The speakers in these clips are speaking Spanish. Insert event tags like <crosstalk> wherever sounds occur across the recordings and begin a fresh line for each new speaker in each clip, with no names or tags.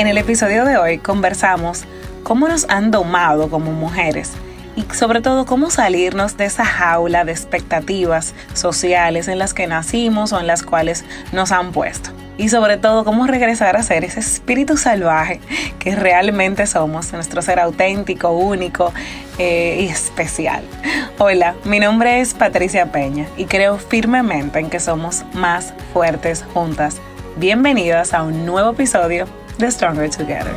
En el episodio de hoy conversamos cómo nos han domado como mujeres y sobre todo cómo salirnos de esa jaula de expectativas sociales en las que nacimos o en las cuales nos han puesto. Y sobre todo cómo regresar a ser ese espíritu salvaje que realmente somos, nuestro ser auténtico, único eh, y especial. Hola, mi nombre es Patricia Peña y creo firmemente en que somos más fuertes juntas. Bienvenidas a un nuevo episodio The Stronger Together.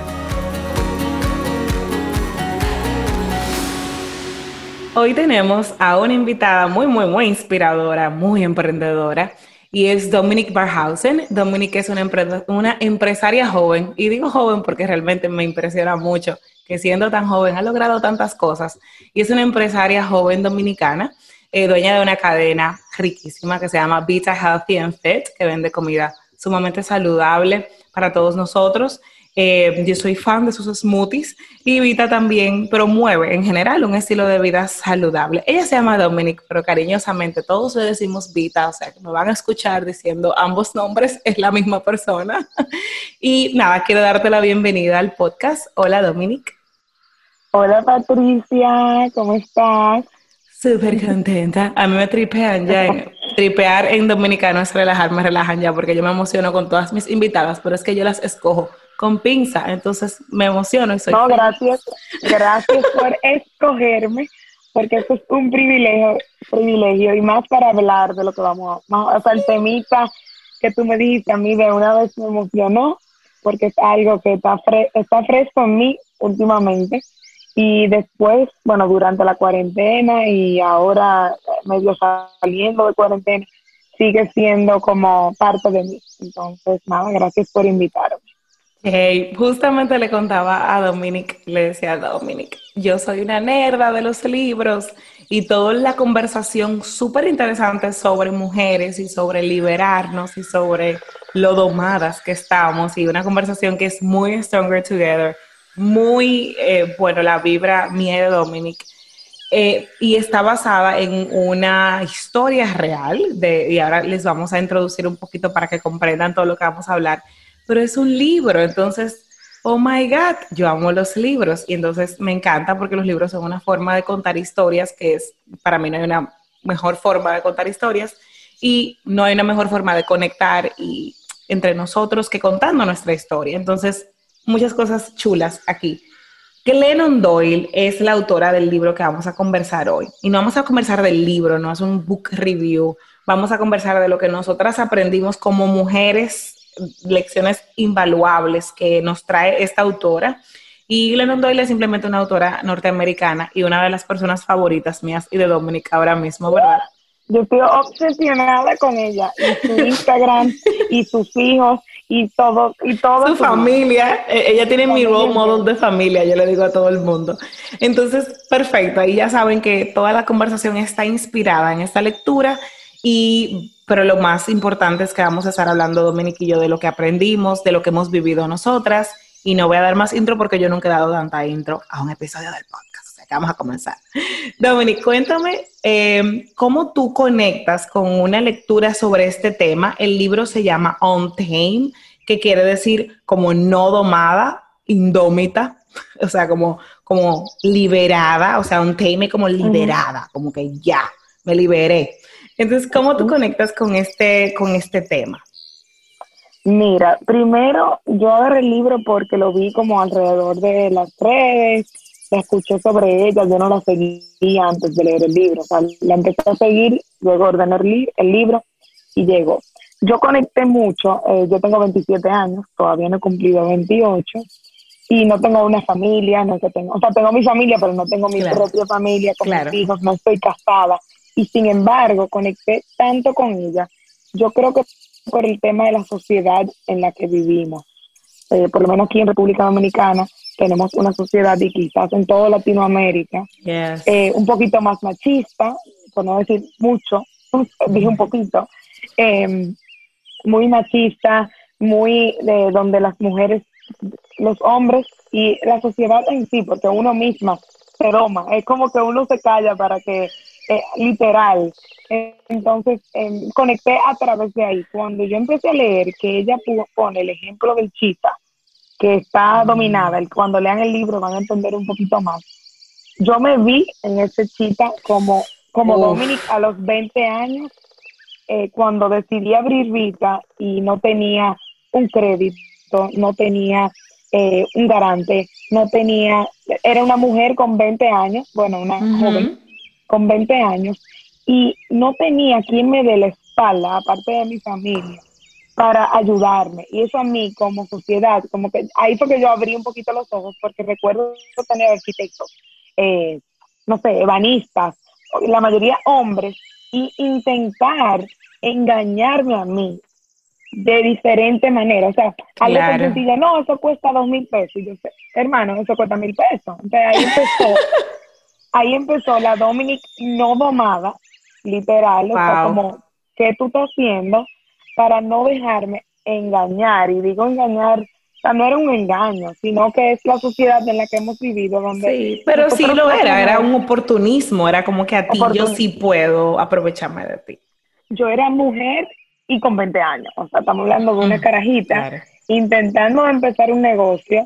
Hoy tenemos a una invitada muy, muy, muy inspiradora, muy emprendedora, y es Dominique Barhausen. Dominique es una, una empresaria joven, y digo joven porque realmente me impresiona mucho que siendo tan joven ha logrado tantas cosas, y es una empresaria joven dominicana, eh, dueña de una cadena riquísima que se llama Vita Healthy and Fit, que vende comida sumamente saludable para todos nosotros. Eh, yo soy fan de sus smoothies y Vita también promueve en general un estilo de vida saludable. Ella se llama Dominic, pero cariñosamente todos le decimos Vita, o sea que me van a escuchar diciendo ambos nombres, es la misma persona. <laughs> y nada, quiero darte la bienvenida al podcast. Hola Dominic.
Hola Patricia, ¿cómo estás?
Súper contenta. A mí me tripean ya. tripear en dominicano es relajar, me relajan ya porque yo me emociono con todas mis invitadas, pero es que yo las escojo con pinza, entonces me emociono y soy.
No, gracias, gracias por <laughs> escogerme, porque eso es un privilegio, privilegio y más para hablar de lo que vamos a. O sea, el temita que tú me dijiste a mí de una vez me emocionó, porque es algo que está, está fresco en mí últimamente y después, bueno, durante la cuarentena y ahora medio saliendo de cuarentena, sigue siendo como parte de mí. Entonces, nada, gracias por invitarme.
Hey, justamente le contaba a Dominic, le decía a Dominic, yo soy una nerda de los libros y toda la conversación súper interesante sobre mujeres y sobre liberarnos y sobre lo domadas que estamos y una conversación que es muy Stronger Together muy, eh, bueno, la vibra mía de Dominic. Eh, y está basada en una historia real, de, y ahora les vamos a introducir un poquito para que comprendan todo lo que vamos a hablar, pero es un libro, entonces, oh my God, yo amo los libros y entonces me encanta porque los libros son una forma de contar historias que es, para mí no hay una mejor forma de contar historias y no hay una mejor forma de conectar y entre nosotros que contando nuestra historia. Entonces, muchas cosas chulas aquí. Glennon Doyle es la autora del libro que vamos a conversar hoy. Y no vamos a conversar del libro, no es un book review. Vamos a conversar de lo que nosotras aprendimos como mujeres, lecciones invaluables que nos trae esta autora. Y Glennon Doyle es simplemente una autora norteamericana y una de las personas favoritas mías y de Dominic ahora mismo, ¿verdad?
Yo estoy obsesionada con ella y su Instagram <laughs> y sus hijos y todo y todo
su familia e, ella tiene mi role model de familia yo le digo a todo el mundo. Entonces perfecto ahí ya saben que toda la conversación está inspirada en esta lectura y pero lo más importante es que vamos a estar hablando Dominique y yo de lo que aprendimos de lo que hemos vivido nosotras. Y no voy a dar más intro porque yo nunca he dado tanta intro a un episodio del podcast vamos a comenzar Dominique cuéntame eh, cómo tú conectas con una lectura sobre este tema el libro se llama On Tame que quiere decir como no domada, indómita, o sea, como, como liberada, o sea, un tame como liberada, como que ya, me liberé. Entonces, ¿cómo tú conectas con este, con este tema?
Mira, primero yo agarré el libro porque lo vi como alrededor de las redes, la escuché sobre ella, yo no la seguía antes de leer el libro, o sea, la empecé a seguir, luego ordené el libro y llegó. Yo conecté mucho, eh, yo tengo 27 años, todavía no he cumplido 28 y no tengo una familia, no que tengo, o sea, tengo mi familia, pero no tengo mi propia familia con mis hijos, no estoy casada. Y sin embargo conecté tanto con ella. Yo creo que por el tema de la sociedad en la que vivimos, eh, por lo menos aquí en República Dominicana, tenemos una sociedad y quizás en toda Latinoamérica eh, un poquito más machista, por no decir mucho, dije un poquito, eh, muy machista, muy de donde las mujeres, los hombres y la sociedad en sí, porque uno misma se doma, es como que uno se calla para que, eh, literal. entonces, em, conecté a través de ahí. Cuando yo empecé a leer que ella pone el ejemplo del chita, que está dominada. Cuando lean el libro van a entender un poquito más. Yo me vi en ese chita como, como Dominic a los 20 años, eh, cuando decidí abrir Vita y no tenía un crédito, no tenía eh, un garante, no tenía, era una mujer con 20 años, bueno, una joven con 20 años, y no tenía quien me dé la espalda, aparte de mi familia, para ayudarme. Y eso a mí como sociedad, como que ahí fue que yo abrí un poquito los ojos, porque recuerdo tener arquitectos, eh, no sé, ebanistas, la mayoría hombres, y intentar engañarme a mí de diferente manera. O sea, algo claro. sencillo, no, eso cuesta dos mil pesos. Y yo sé, hermano, eso cuesta mil pesos. Entonces ahí empezó, <laughs> ahí empezó la Dominic no domada, literal, o sea, como, ¿qué tú estás haciendo para no dejarme engañar? Y digo engañar, o sea, no era un engaño, sino que es la sociedad en la que hemos vivido. Donde
sí, pero sí lo era, era un oportunismo, era como que a ti yo sí puedo aprovecharme de ti.
Yo era mujer y con 20 años. O sea, estamos hablando de una carajita intentando empezar un negocio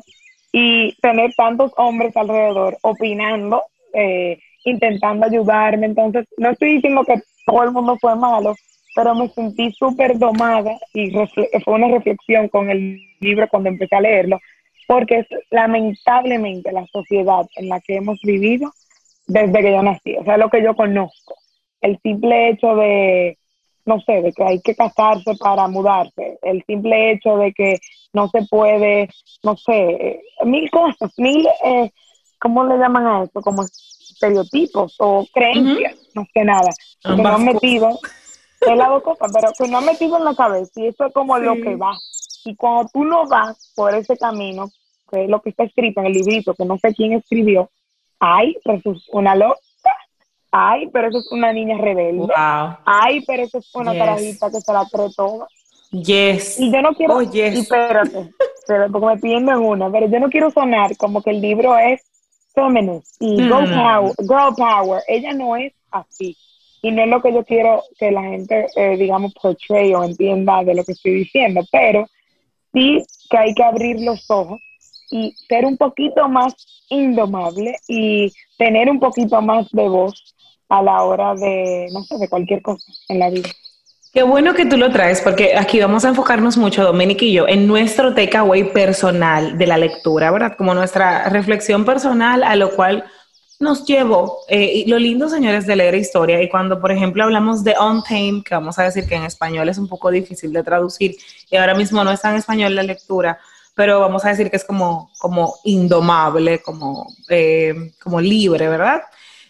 y tener tantos hombres alrededor opinando, eh, intentando ayudarme. Entonces, no estoy diciendo que todo el mundo fue malo, pero me sentí súper domada y fue una reflexión con el libro cuando empecé a leerlo, porque es lamentablemente la sociedad en la que hemos vivido desde que yo nací, o sea, lo que yo conozco. El simple hecho de no sé, de que hay que casarse para mudarse, el simple hecho de que no se puede, no sé, mil cosas, mil, eh, ¿cómo le llaman a eso? Como estereotipos o creencias, no sé nada, que no han metido, es la dos cosas, pero que no han metido en la cabeza y eso es como lo que va. Y cuando tú no vas por ese camino, que es lo que está escrito en el librito, que no sé quién escribió, ay, pues una loca Ay, pero eso es una niña rebelde. Ay, pero eso es una carajita que se la cree toda.
Yes.
Y yo no quiero. Oh, yes. espérate, porque me piden en una, pero yo no quiero sonar como que el libro es feminist y girl, power, girl power. Ella no es así. Y no es lo que yo quiero que la gente, eh, digamos, portray o entienda de lo que estoy diciendo, pero sí que hay que abrir los ojos y ser un poquito más indomable y tener un poquito más de voz a la hora de, no sé, de cualquier cosa en la vida.
Qué bueno que tú lo traes, porque aquí vamos a enfocarnos mucho, Dominic y yo, en nuestro takeaway personal de la lectura, ¿verdad? Como nuestra reflexión personal a lo cual nos llevó. Eh, y lo lindo, señores, de leer historia, y cuando, por ejemplo, hablamos de Untamed, que vamos a decir que en español es un poco difícil de traducir, y ahora mismo no está en español la lectura, pero vamos a decir que es como, como indomable, como, eh, como libre, ¿verdad?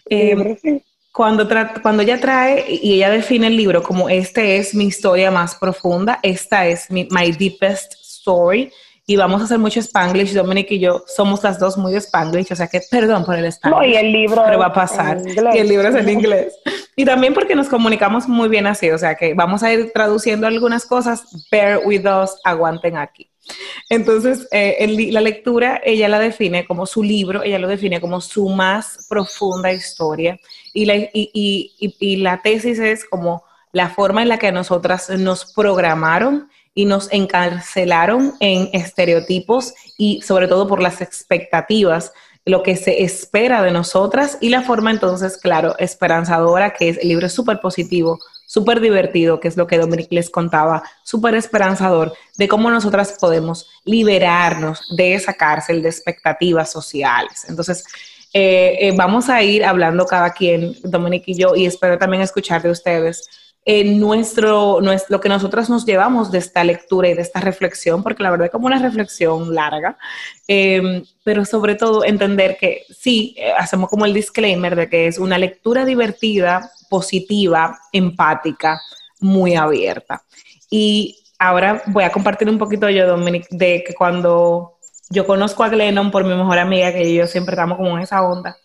Libre, sí
cuando, cuando ella trae y ella define el libro como este es mi historia más profunda, esta es mi my deepest story, y vamos a hacer mucho Spanglish, Dominic y yo somos las dos muy Spanglish, o sea que perdón por el Spanglish.
No, y el libro
pero va a pasar. Y el libro es en inglés. Y también porque nos comunicamos muy bien así, o sea que vamos a ir traduciendo algunas cosas, bear with us, aguanten aquí. Entonces, eh, la lectura, ella la define como su libro, ella lo define como su más profunda historia y la, y, y, la tesis es como la forma en la que nosotras nos programaron y nos encarcelaron en estereotipos y sobre todo por las expectativas, lo que se espera de nosotras y la forma entonces, claro, esperanzadora, que es el libro súper positivo, súper divertido, que es lo que Dominic les contaba, súper esperanzador, de cómo nosotras podemos liberarnos de esa cárcel de expectativas sociales. Entonces, eh, eh, vamos a ir hablando cada quien, Dominique y yo, y espero también escuchar de ustedes en nuestro, nuestro, lo que nosotros nos llevamos de esta lectura y de esta reflexión, porque la verdad es como una reflexión larga, em, pero sobre todo entender que sí, eh, hacemos como el disclaimer de que es una lectura divertida, positiva, empática, muy abierta. Y ahora voy a compartir un poquito yo, Dominic, de que cuando yo conozco a Glennon por mi mejor amiga, que yo siempre estamos como en esa onda.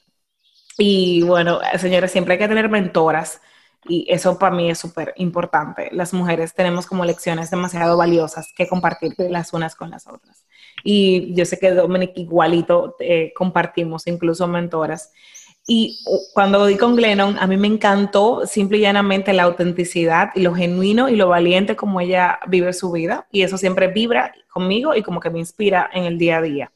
Y bueno, señores, siempre hay que tener mentoras y eso para mí es súper importante. Las mujeres tenemos como lecciones demasiado valiosas que compartir las unas con las otras. Y yo sé que Dominic igualito eh, compartimos incluso mentoras. Y cuando di con Glennon, a mí me encantó simple y llanamente la autenticidad y lo genuino y lo valiente como ella vive su vida. Y eso siempre vibra conmigo y como que me inspira en el día a día.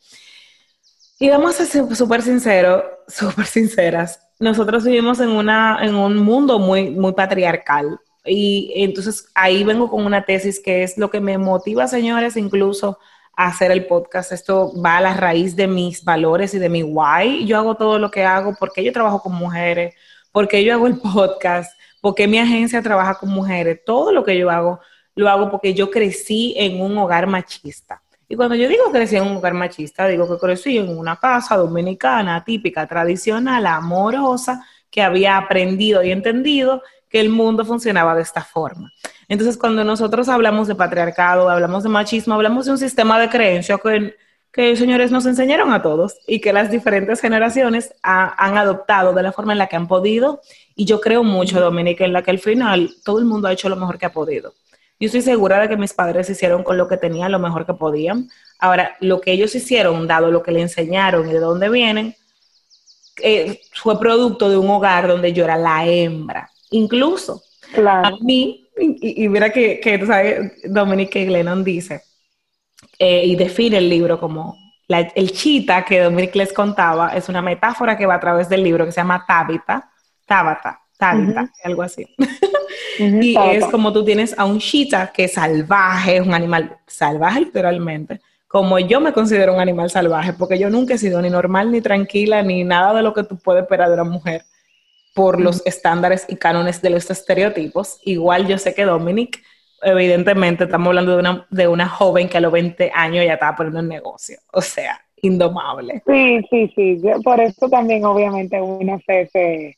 Y vamos a ser súper sinceros, súper sinceras. Nosotros vivimos en, una, en un mundo muy, muy patriarcal. Y entonces ahí vengo con una tesis que es lo que me motiva, señores, incluso hacer el podcast. Esto va a la raíz de mis valores y de mi why. Yo hago todo lo que hago porque yo trabajo con mujeres, porque yo hago el <laughs> podcast, porque mi agencia trabaja con mujeres. Todo lo que yo hago, lo hago porque yo crecí en un hogar machista. Y cuando yo digo crecí en un hogar machista, digo que crecí en una casa dominicana, típica, tradicional, amorosa, que había aprendido y entendido que el mundo funcionaba de esta forma. Entonces, cuando nosotros hablamos de patriarcado, hablamos de machismo, hablamos de un sistema de creencia que, que señores nos enseñaron a todos y que las diferentes generaciones han adoptado de la forma en la que han podido. Y yo creo mucho, Dominica, en la que al final todo el mundo ha hecho lo mejor que ha podido. Yo estoy segura de que mis padres hicieron con lo que tenían lo mejor que podían. Ahora, lo que ellos hicieron, dado lo que le enseñaron y de dónde vienen, eh, fue producto de un hogar donde yo era la hembra. Incluso a mí, y, mira que, que tú sabes, Dominique Glennon dice, eh, y define el libro como el chita que Dominique les contaba, es una metáfora que va a través del libro que se llama Tabita, Tabata, Tabita, algo así. <laughs> y es como tú tienes a un chita que es salvaje, es un animal salvaje literalmente, como yo me considero un animal salvaje, porque yo nunca he sido ni normal, ni tranquila, ni nada de lo que tú puedes esperar de una mujer por los estándares y cánones de los estereotipos. Igual yo sé que Dominic, evidentemente estamos hablando de una, de una joven que a los 20 años ya estaba poniendo un negocio, o sea, indomable.
Sí, sí, sí, por eso también obviamente uno se, se,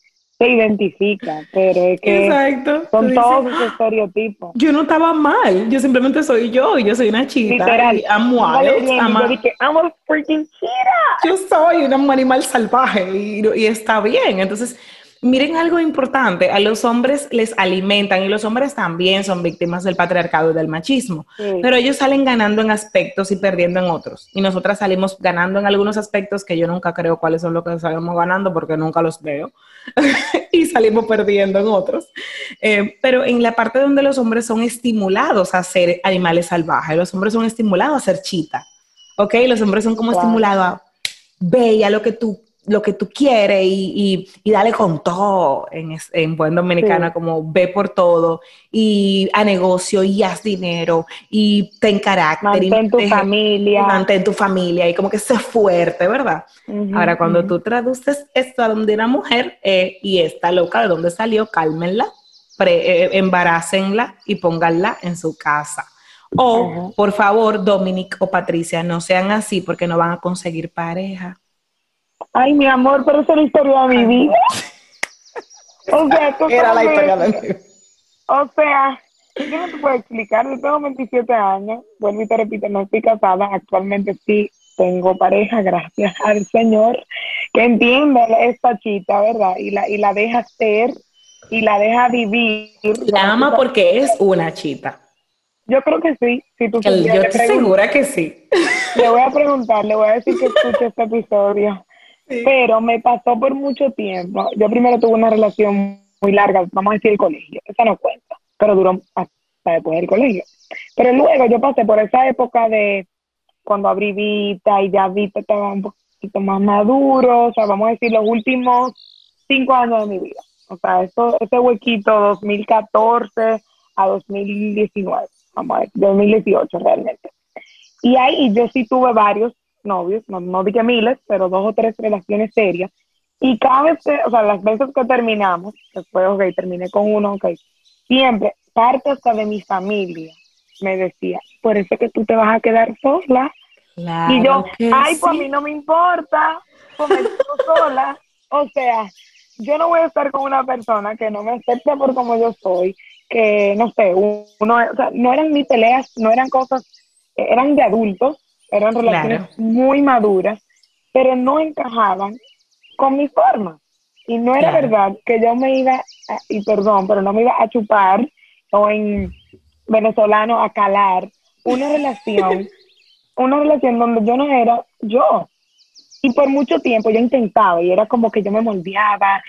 identifica, pero es que Exacto. son todos ah, estereotipos.
Yo no estaba mal, yo simplemente soy yo y yo soy una chita. Literal. Y amo a
amo, freaking chita.
Yo soy un animal salvaje y, y está bien, entonces Miren algo importante, a los hombres les alimentan y los hombres también son víctimas del patriarcado y del machismo, pero ellos salen ganando en aspectos y perdiendo en otros. Y nosotras salimos ganando en algunos aspectos que yo nunca creo cuáles son los que salimos ganando porque nunca los veo <laughs> y salimos perdiendo en otros. Eh, pero en la parte donde los hombres son estimulados a ser animales salvajes, los hombres son estimulados a ser chita, ¿ok? Los hombres son como estimulados a ve lo que tú lo que tú quieres y, y, dale con todo en, en buen dominicano, como ve por todo y a negocio y haz dinero y ten carácter.
Mantén tu familia.
Mantén tu familia y como que sé fuerte, ¿verdad? Ahora, cuando tú traduces esto a donde una mujer eh, y está loca, ¿de dónde salió? Cálmenla, eh, embarácenla y pónganla en su casa. O, por favor, Dominic o Patricia, no sean así porque no van a conseguir pareja.
Ay, mi amor, pero esa es la historia de mi vida. <laughs> O sea,
Era la historia de mi vida.
O sea, yo no te puedo explicar. Yo tengo 27 años. Vuelvo y te repito, no estoy casada. Actualmente sí tengo pareja, gracias al Señor, que entiende esta chita, ¿verdad? Y la, y la deja ser y la deja vivir.
La ama porque es una chita.
Yo creo que sí. Si tú
yo estoy segura que sí.
Le voy a preguntar, le voy a decir que escuche <laughs> este episodio. Pero me pasó por mucho tiempo. Yo primero tuve una relación muy larga, vamos a decir el colegio, esa no cuenta, pero duró hasta después del colegio. Pero luego yo pasé por esa época de cuando abrí Vita y ya Vita estaba un poquito más maduro, o sea, vamos a decir los últimos cinco años de mi vida. O sea, eso, ese huequito 2014 a 2019, vamos a ver, 2018 realmente. Y ahí yo sí tuve varios novios, no, no dije miles, pero dos o tres relaciones serias. Y cada vez, que, o sea, las veces que terminamos, después, ok, terminé con uno, ok, siempre, parte hasta de mi familia me decía, por eso que tú te vas a quedar sola. y yo, ay, pues a mí no me importa, pues me quedo <laughs> sola. O sea, yo no voy a estar con una persona que no me acepte por como yo soy, que no sé, uno, o sea, no eran ni peleas, no eran cosas, eran de adultos, eran relaciones muy maduras, pero no encajaban con mi forma. Y no era verdad que yo me iba, y perdón, pero no me iba a chupar o en venezolano a calar una <laughs> relación, una relación donde yo no era yo. Y por mucho tiempo yo intentaba y era como que yo me moldeaba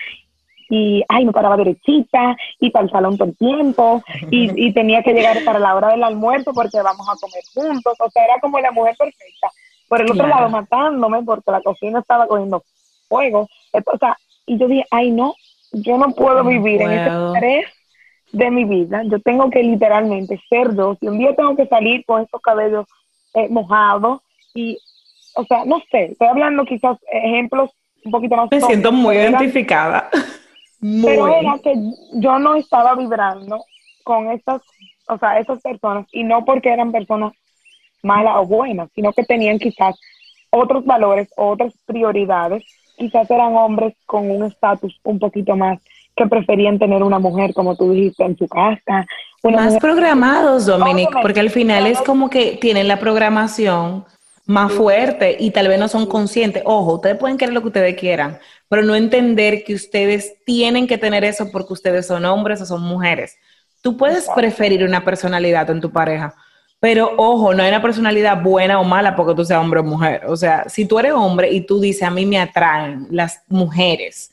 y, ay, me paraba derechita y para el salón todo el tiempo y, y tenía que llegar para la hora del almuerzo porque vamos a comer juntos. O sea, era como la mujer perfecta. Por el otro lado, matándome porque la cocina estaba cogiendo fuego. O sea, y yo dije, ay, no, yo no puedo vivir en ese estrés de mi vida. Yo tengo que literalmente ser dos. Y un día tengo que salir con estos cabellos eh, mojados y, o sea, no sé, estoy hablando quizás ejemplos un poquito más.
Me siento muy identificada.
Pero era que yo no estaba vibrando con estas, o sea, esas personas y no porque eran personas malas o buenas, sino que tenían quizás otros valores, otras prioridades. Quizás eran hombres con un estatus un poquito más que preferían tener una mujer, como tú dijiste, en su casa.
más programados, Dominic, porque al final es como que tienen la programación más fuerte y tal vez no son conscientes. Ojo, ustedes pueden querer lo que ustedes quieran, pero no entender que ustedes tienen que tener eso porque ustedes son hombres o son mujeres. Tú puedes preferir una personalidad en tu pareja, pero ojo, no hay una personalidad buena o mala porque tú seas hombre o mujer. O sea, si tú eres hombre y tú dices, a mí me atraen las mujeres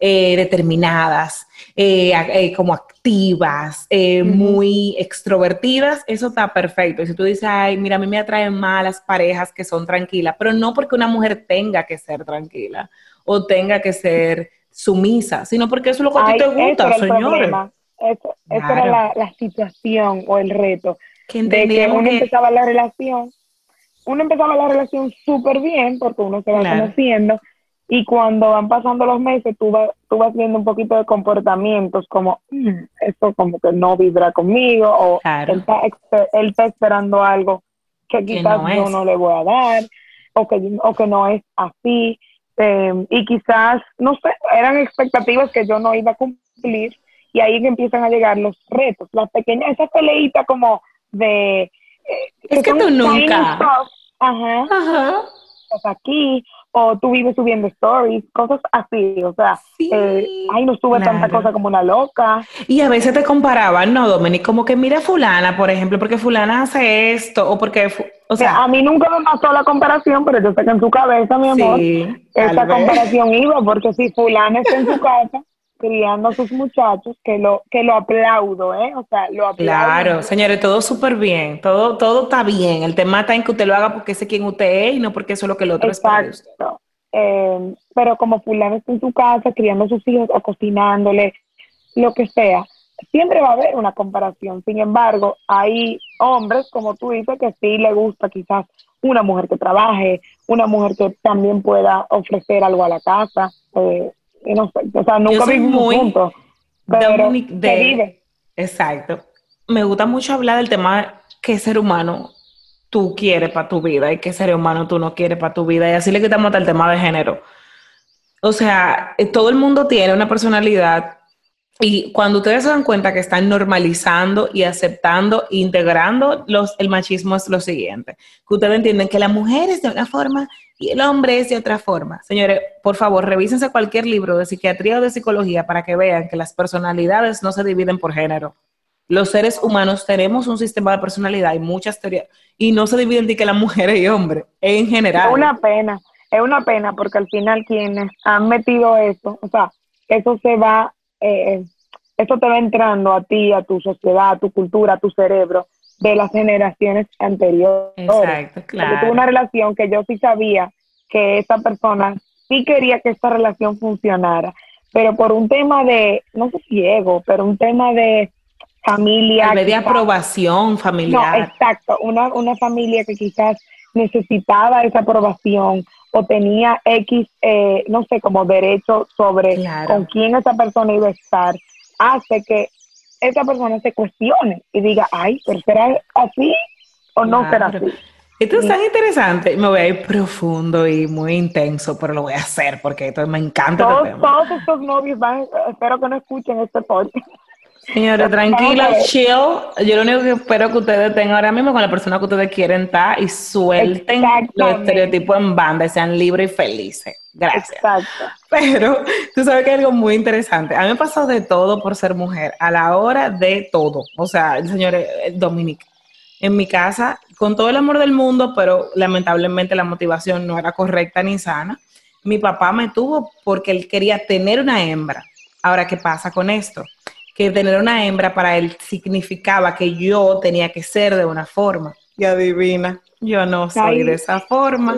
eh, determinadas, eh, eh, como activas, muy extrovertidas, eso está perfecto. Y si tú dices, ay, mira, a mí me atraen más las parejas que son tranquilas, pero no porque una mujer tenga que ser tranquila o tenga que ser sumisa, sino porque eso es lo que a ti te gusta, señores.
Eso, era la, la situación o el reto de que uno empezaba la relación, uno empezaba la relación súper bien porque uno se va conociendo y cuando van pasando los meses tú, tú vas viendo un poquito de comportamientos como mm, esto como que no vibra conmigo o él, está, esperando algo que quizás yo no le voy a dar o que, o que no es así em, y quizás, no sé, eran expectativas que yo no iba a cumplir y ahí que empiezan a llegar los retos, las pequeñas, esas peleitas como de... Eh,
es que, tú nunca...
Ajá. Ajá. aquí, o tú vives subiendo stories, cosas así, o sea, eh, ay, no sube tanta cosa como una loca.
Y a veces te comparaban, ¿no, Dominic? Como que mira fulana, por ejemplo, porque fulana hace esto, o porque, o sea...
a mí nunca me pasó la comparación, pero yo sé que en su cabeza, mi amor, esa comparación iba, porque si fulana está en su <laughs> casa criando a sus muchachos, que lo, que lo aplaudo, ¿eh? O sea, lo aplaudo.
Claro, señores, todo súper bien, todo, todo está bien. El tema está en que usted lo haga porque sé quién usted es y no porque eso es lo que el otro
Exacto. Eh, pero como fulano está en su casa criando a sus hijos o cocinándole, lo que sea, siempre va a haber una comparación. Sin embargo, hay hombres, como tú dices, que sí le gusta quizás una mujer que trabaje, una mujer que también pueda ofrecer algo a la casa. Eh, o sea, nunca muy juntos, pero
de, Exacto. Me gusta mucho hablar del tema de qué ser humano tú quieres para tu vida y qué ser humano tú no quieres para tu vida. Y así le quitamos hasta el tema de género. O sea, eh, todo el mundo tiene una personalidad y cuando ustedes se dan cuenta que están normalizando y aceptando, integrando los, el machismo es lo siguiente, que ustedes entienden que la mujer es de una forma y el hombre es de otra forma. Señores, por favor, revísense cualquier libro de psiquiatría o de psicología para que vean que las personalidades no se dividen por género. Los seres humanos tenemos un sistema de personalidad y muchas teorías, y no se dividen de que la mujer y hombre, en general.
Es una pena, es una pena porque al final quienes han metido eso, o sea, eso se va, eh, eso te va entrando a ti, a tu sociedad, a tu cultura, a tu cerebro, de las generaciones anteriores.
Exacto, claro.
Tuve una relación que yo sí sabía que esa persona sí quería que esta relación funcionara, pero por un tema de, no sé si ego, pero un tema de familia.
de aprobación familiar.
No, exacto, una, una familia que quizás necesitaba esa aprobación o tenía X, eh, no sé, como derecho sobre con quién esa persona iba a estar, hace que esa persona se cuestione y diga, ay, pero será así o no será así.
Esto es tan interesante, me voy a ir profundo y muy intenso, pero lo voy a hacer porque esto me encanta.
Este todos, todos estos novios van, espero que no escuchen este podcast.
Señores, tranquilo, chill. Yo lo único que espero que ustedes tengan ahora mismo con la persona que ustedes quieren estar y suelten los estereotipos en banda y sean libres y felices. Gracias. Exacto. Pero tú sabes que hay algo muy interesante. A mí me pasado de todo por ser mujer, a la hora de todo. O sea, señores, Dominique, en mi casa con todo el amor del mundo, pero lamentablemente la motivación no era correcta ni sana. Mi papá me tuvo porque él quería tener una hembra. Ahora, ¿qué pasa con esto? Que tener una hembra para él significaba que yo tenía que ser de una forma. Y adivina, yo no soy de esa forma.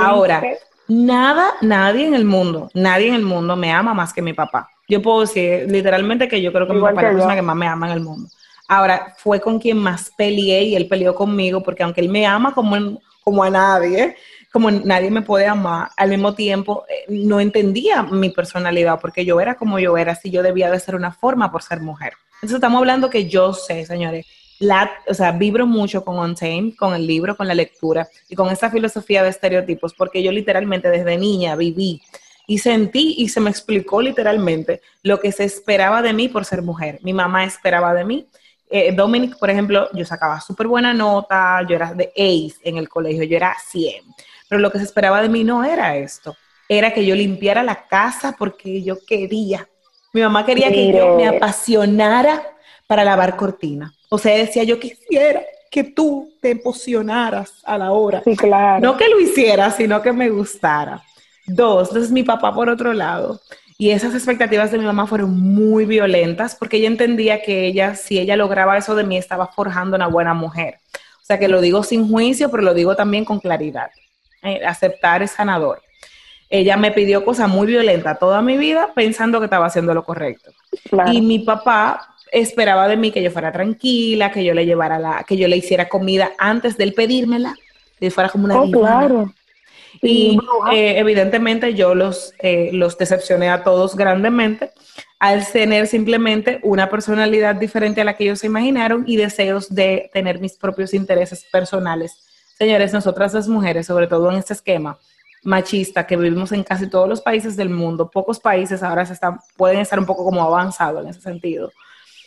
Ahora, nada, nadie en el mundo, nadie en el mundo me ama más que mi papá. Yo puedo decir literalmente que yo creo que mi papá es la persona que más me ama en el mundo. Ahora, fue con quien más peleé y él peleó conmigo porque aunque él me ama como, como a nadie, como nadie me puede amar, al mismo tiempo eh, no entendía mi personalidad porque yo era como yo era, si yo debía de ser una forma por ser mujer. Entonces estamos hablando que yo sé, señores, la, o sea, vibro mucho con Untamed, con el libro, con la lectura y con esa filosofía de estereotipos, porque yo literalmente desde niña viví y sentí y se me explicó literalmente lo que se esperaba de mí por ser mujer. Mi mamá esperaba de mí eh, Dominic, por ejemplo, yo sacaba súper buena nota, yo era de ace en el colegio, yo era 100, pero lo que se esperaba de mí no era esto, era que yo limpiara la casa porque yo quería. Mi mamá quería que yo me apasionara para lavar cortina. O sea, decía, yo quisiera que tú te emocionaras a la hora.
Sí, claro.
No que lo hiciera, sino que me gustara. Dos, entonces mi papá por otro lado y esas expectativas de mi mamá fueron muy violentas porque ella entendía que ella, si ella lograba eso de mí, estaba forjando una buena mujer. O sea que lo digo sin juicio, pero lo digo también con claridad. Eh, aceptar es sanador. Ella me pidió cosas muy violentas toda mi vida pensando que estaba haciendo lo correcto. Y mi papá esperaba de mí que yo fuera tranquila, que yo le llevara la, que yo le hiciera comida antes de él pedírmela, que fuera como una
oh, claro.
Y eh, evidentemente yo los, eh, los decepcioné a todos grandemente al tener simplemente una personalidad diferente a la que ellos se imaginaron y deseos de tener mis propios intereses personales. Señores, nosotras las mujeres, sobre todo en este esquema machista que vivimos en casi todos los países del mundo, pocos países ahora se están, pueden estar un poco como avanzados en ese sentido.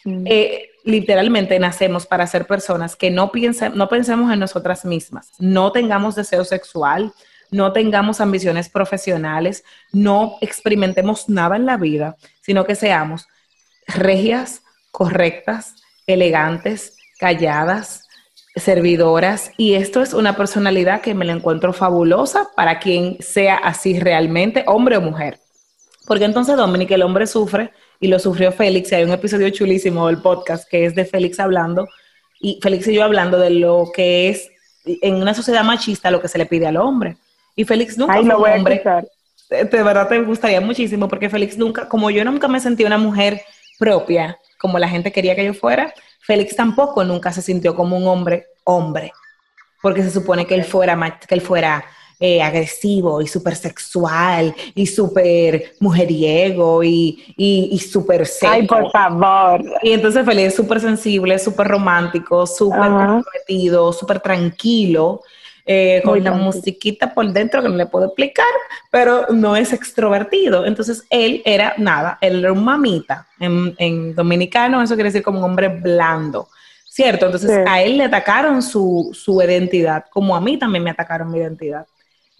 Mm. Eh, literalmente nacemos para ser personas que no, piensen, no pensemos en nosotras mismas, no tengamos deseo sexual, no tengamos ambiciones profesionales, no experimentemos nada en la vida, sino que seamos regias, correctas, elegantes, calladas, servidoras. Y esto es una personalidad que me la encuentro fabulosa para quien sea así realmente, hombre o mujer. Porque entonces, Dominique, el hombre sufre y lo sufrió Félix. Y hay un episodio chulísimo del podcast que es de Félix hablando, y Félix y yo hablando de lo que es en una sociedad machista lo que se le pide al hombre. Y Félix nunca fue un hombre. De, verdad te gustaría muchísimo, porque Félix nunca, como yo nunca me sentí una mujer propia, como la gente quería que yo fuera, Félix tampoco nunca se sintió como un hombre hombre, porque se supone que él fuera, que él fuera eh, agresivo y súper sexual y súper mujeriego y, y, y súper seco.
Ay, por favor.
Y entonces Félix es súper sensible, súper romántico, súper comprometido, súper tranquilo. Eh, con la musiquita por dentro que no le puedo explicar, pero no es extrovertido. Entonces él era nada, él era un mamita. En, dominicano eso quiere decir como un hombre blando, ¿cierto? Entonces a él le atacaron su, su identidad, como a mí también me atacaron mi identidad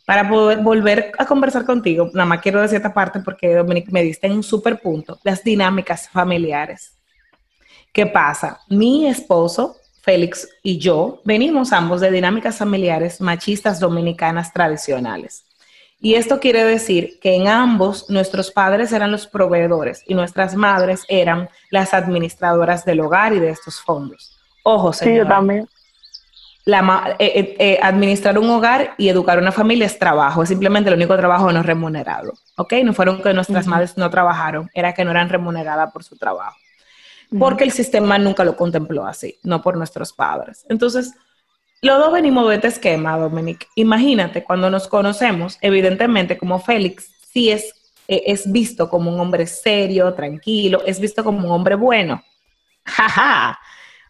para poder volver a conversar contigo, nada más quiero decir esta parte porque Dominique me diste en un super punto, las dinámicas familiares. ¿Qué pasa? Mi esposo Félix y yo venimos ambos de dinámicas familiares machistas dominicanas tradicionales. Y esto quiere decir que en ambos nuestros padres eran los proveedores y nuestras madres eran las administradoras del hogar y de estos fondos. Ojo, señor. Sí, yo también. La, eh, eh, eh, administrar un hogar y educar una familia es trabajo, es simplemente el único trabajo no remunerado. ¿Ok? No fueron que nuestras madres no trabajaron, era que no eran remuneradas por su trabajo porque el sistema nunca lo contempló así, no por nuestros padres. Entonces, los dos venimos de este esquema, Dominic. Imagínate, cuando nos conocemos, evidentemente, como Félix, sí es, e, es visto como un hombre serio, tranquilo, es visto como un hombre bueno. Jaja.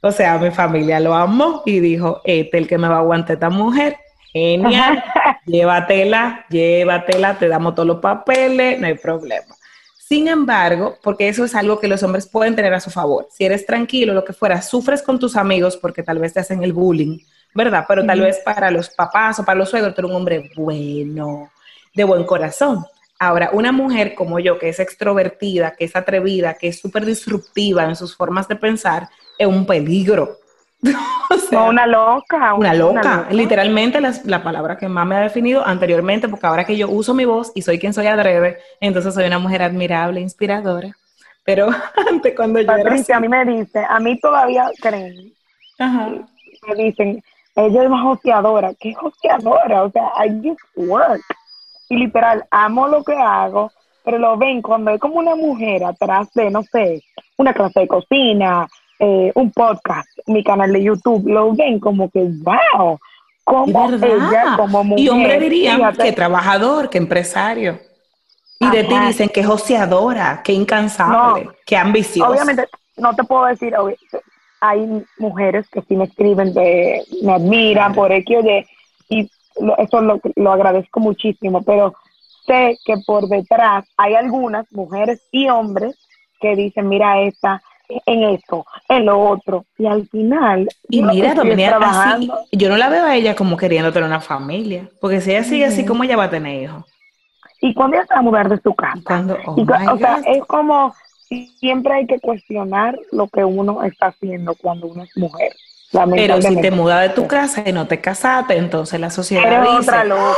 O sea, mi familia lo amó y dijo, este el que me va a aguantar esta mujer. Genial, <laughs> llévatela, llévatela, te damos todos los papeles, no hay problema. Sin embargo, porque eso es algo que los hombres pueden tener a su favor. Si eres tranquilo, lo que fuera, sufres con tus amigos porque tal vez te hacen el bullying, ¿verdad? Pero tal vez para los papás o para los suegros, tú eres un hombre bueno, de buen corazón. Ahora, una mujer como yo, que es extrovertida, que es atrevida, que es súper disruptiva en sus formas de pensar, es un peligro. <laughs>
no, una loca.
Una, loca. Literalmente la, la, palabra que más me ha definido anteriormente, porque ahora que yo uso mi voz y soy quien soy adrede, entonces soy una mujer admirable, inspiradora. Pero <laughs> antes cuando yo
Patricia, a mí me dice, a mí todavía creen. Ajá. Me dicen, ella es más hosteadora. ¿Qué hosteadora? O sea, I just work. Y literal, amo lo que hago, pero lo ven cuando hay como una mujer atrás de, no sé, una clase de cocina, eh, un podcast, mi canal de YouTube, lo ven como que, wow, como ella, como mujer.
Y hombre diría que trabajador, que empresario. Y de ti dicen que es joseadora, que incansable, que ambiciosa.
Obviamente, no te puedo decir, hay mujeres que sí me escriben, de, me admiran por X o Y, y eso lo, lo agradezco muchísimo, pero sé que por detrás hay algunas mujeres y hombres que dicen, mira esta, en esto, en lo otro, y al final...
Y mira, así, yo no la veo a ella como queriendo tener una familia, porque si ella sigue así, ¿cómo ella va a tener hijos?
¿Y cuándo ella se va a mudar de su casa? Cuando, oh o sea, es como siempre hay que cuestionar lo que uno está haciendo cuando uno es mujer.
Pero si te mudas de tu casa y no te casaste, entonces la sociedad dice, otra loca.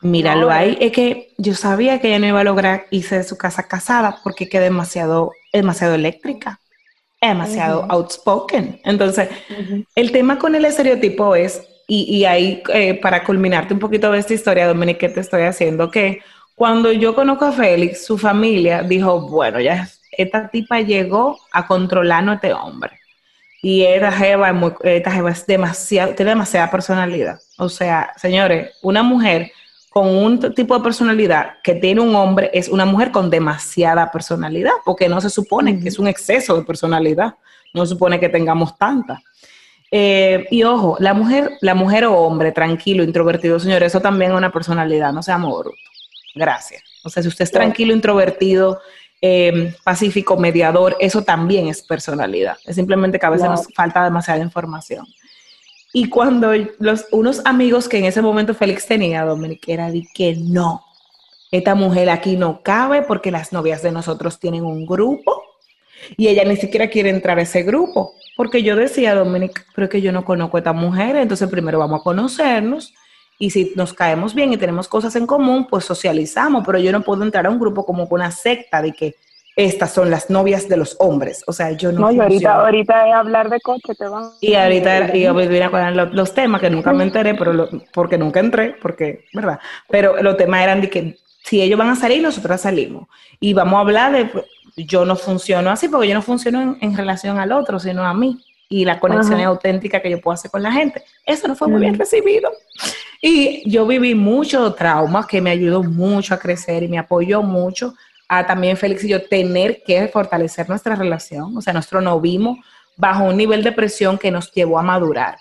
Míralo ahí, es que yo sabía que ella no iba a lograr irse de su casa casada porque es demasiado, demasiado eléctrica, demasiado outspoken. Entonces, el tema con el estereotipo es, y, ahí eh, para culminarte un poquito de esta historia, Dominique, que te estoy haciendo, que cuando yo conozco a Félix, su familia dijo, bueno, ya esta tipa llegó a controlar a este hombre. Y esta jeva, esta jeva es demasiado, tiene demasiada personalidad. O sea, señores, una mujer con un tipo de personalidad que tiene un hombre es una mujer con demasiada personalidad, porque no se supone que es un exceso de personalidad, no se supone que tengamos tanta. Eh, y ojo, la mujer, la mujer o hombre tranquilo, introvertido, señores, eso también es una personalidad, no seamos brutos. Gracias. O sea, si usted es tranquilo, introvertido, eh, pacífico, mediador, eso también es personalidad. Es simplemente que a veces nos falta demasiada información. Y cuando unos amigos que en ese momento Félix tenía, Dominic, era de que no, esta mujer aquí no cabe porque las novias de nosotros tienen un grupo y ella ni siquiera quiere entrar a ese grupo. Porque yo decía, Dominic, pero que yo no conozco a esta mujer, entonces primero vamos a conocernos y si nos caemos bien y tenemos cosas en común, pues socializamos, pero yo no puedo entrar a un grupo como con una secta de que estas son las novias de los hombres. O sea, yo no.
No, y ahorita, ahorita es hablar de coche, te van.
Y ahorita y a los, los temas que nunca me enteré, pero porque nunca entré, porque, ¿verdad? Pero los temas eran de que si ellos van a salir, nosotras salimos. Y vamos a hablar de. Yo no funciono así, porque yo no funciono en relación al otro, sino a mí y la conexión auténtica que yo puedo hacer con la gente. Eso no fue muy bien recibido. Y yo viví mucho trauma que me ayudó mucho a crecer y me apoyó mucho a también Félix y yo tener que fortalecer nuestra relación, o sea, nuestro novismo bajo un nivel de presión que nos llevó a madurar,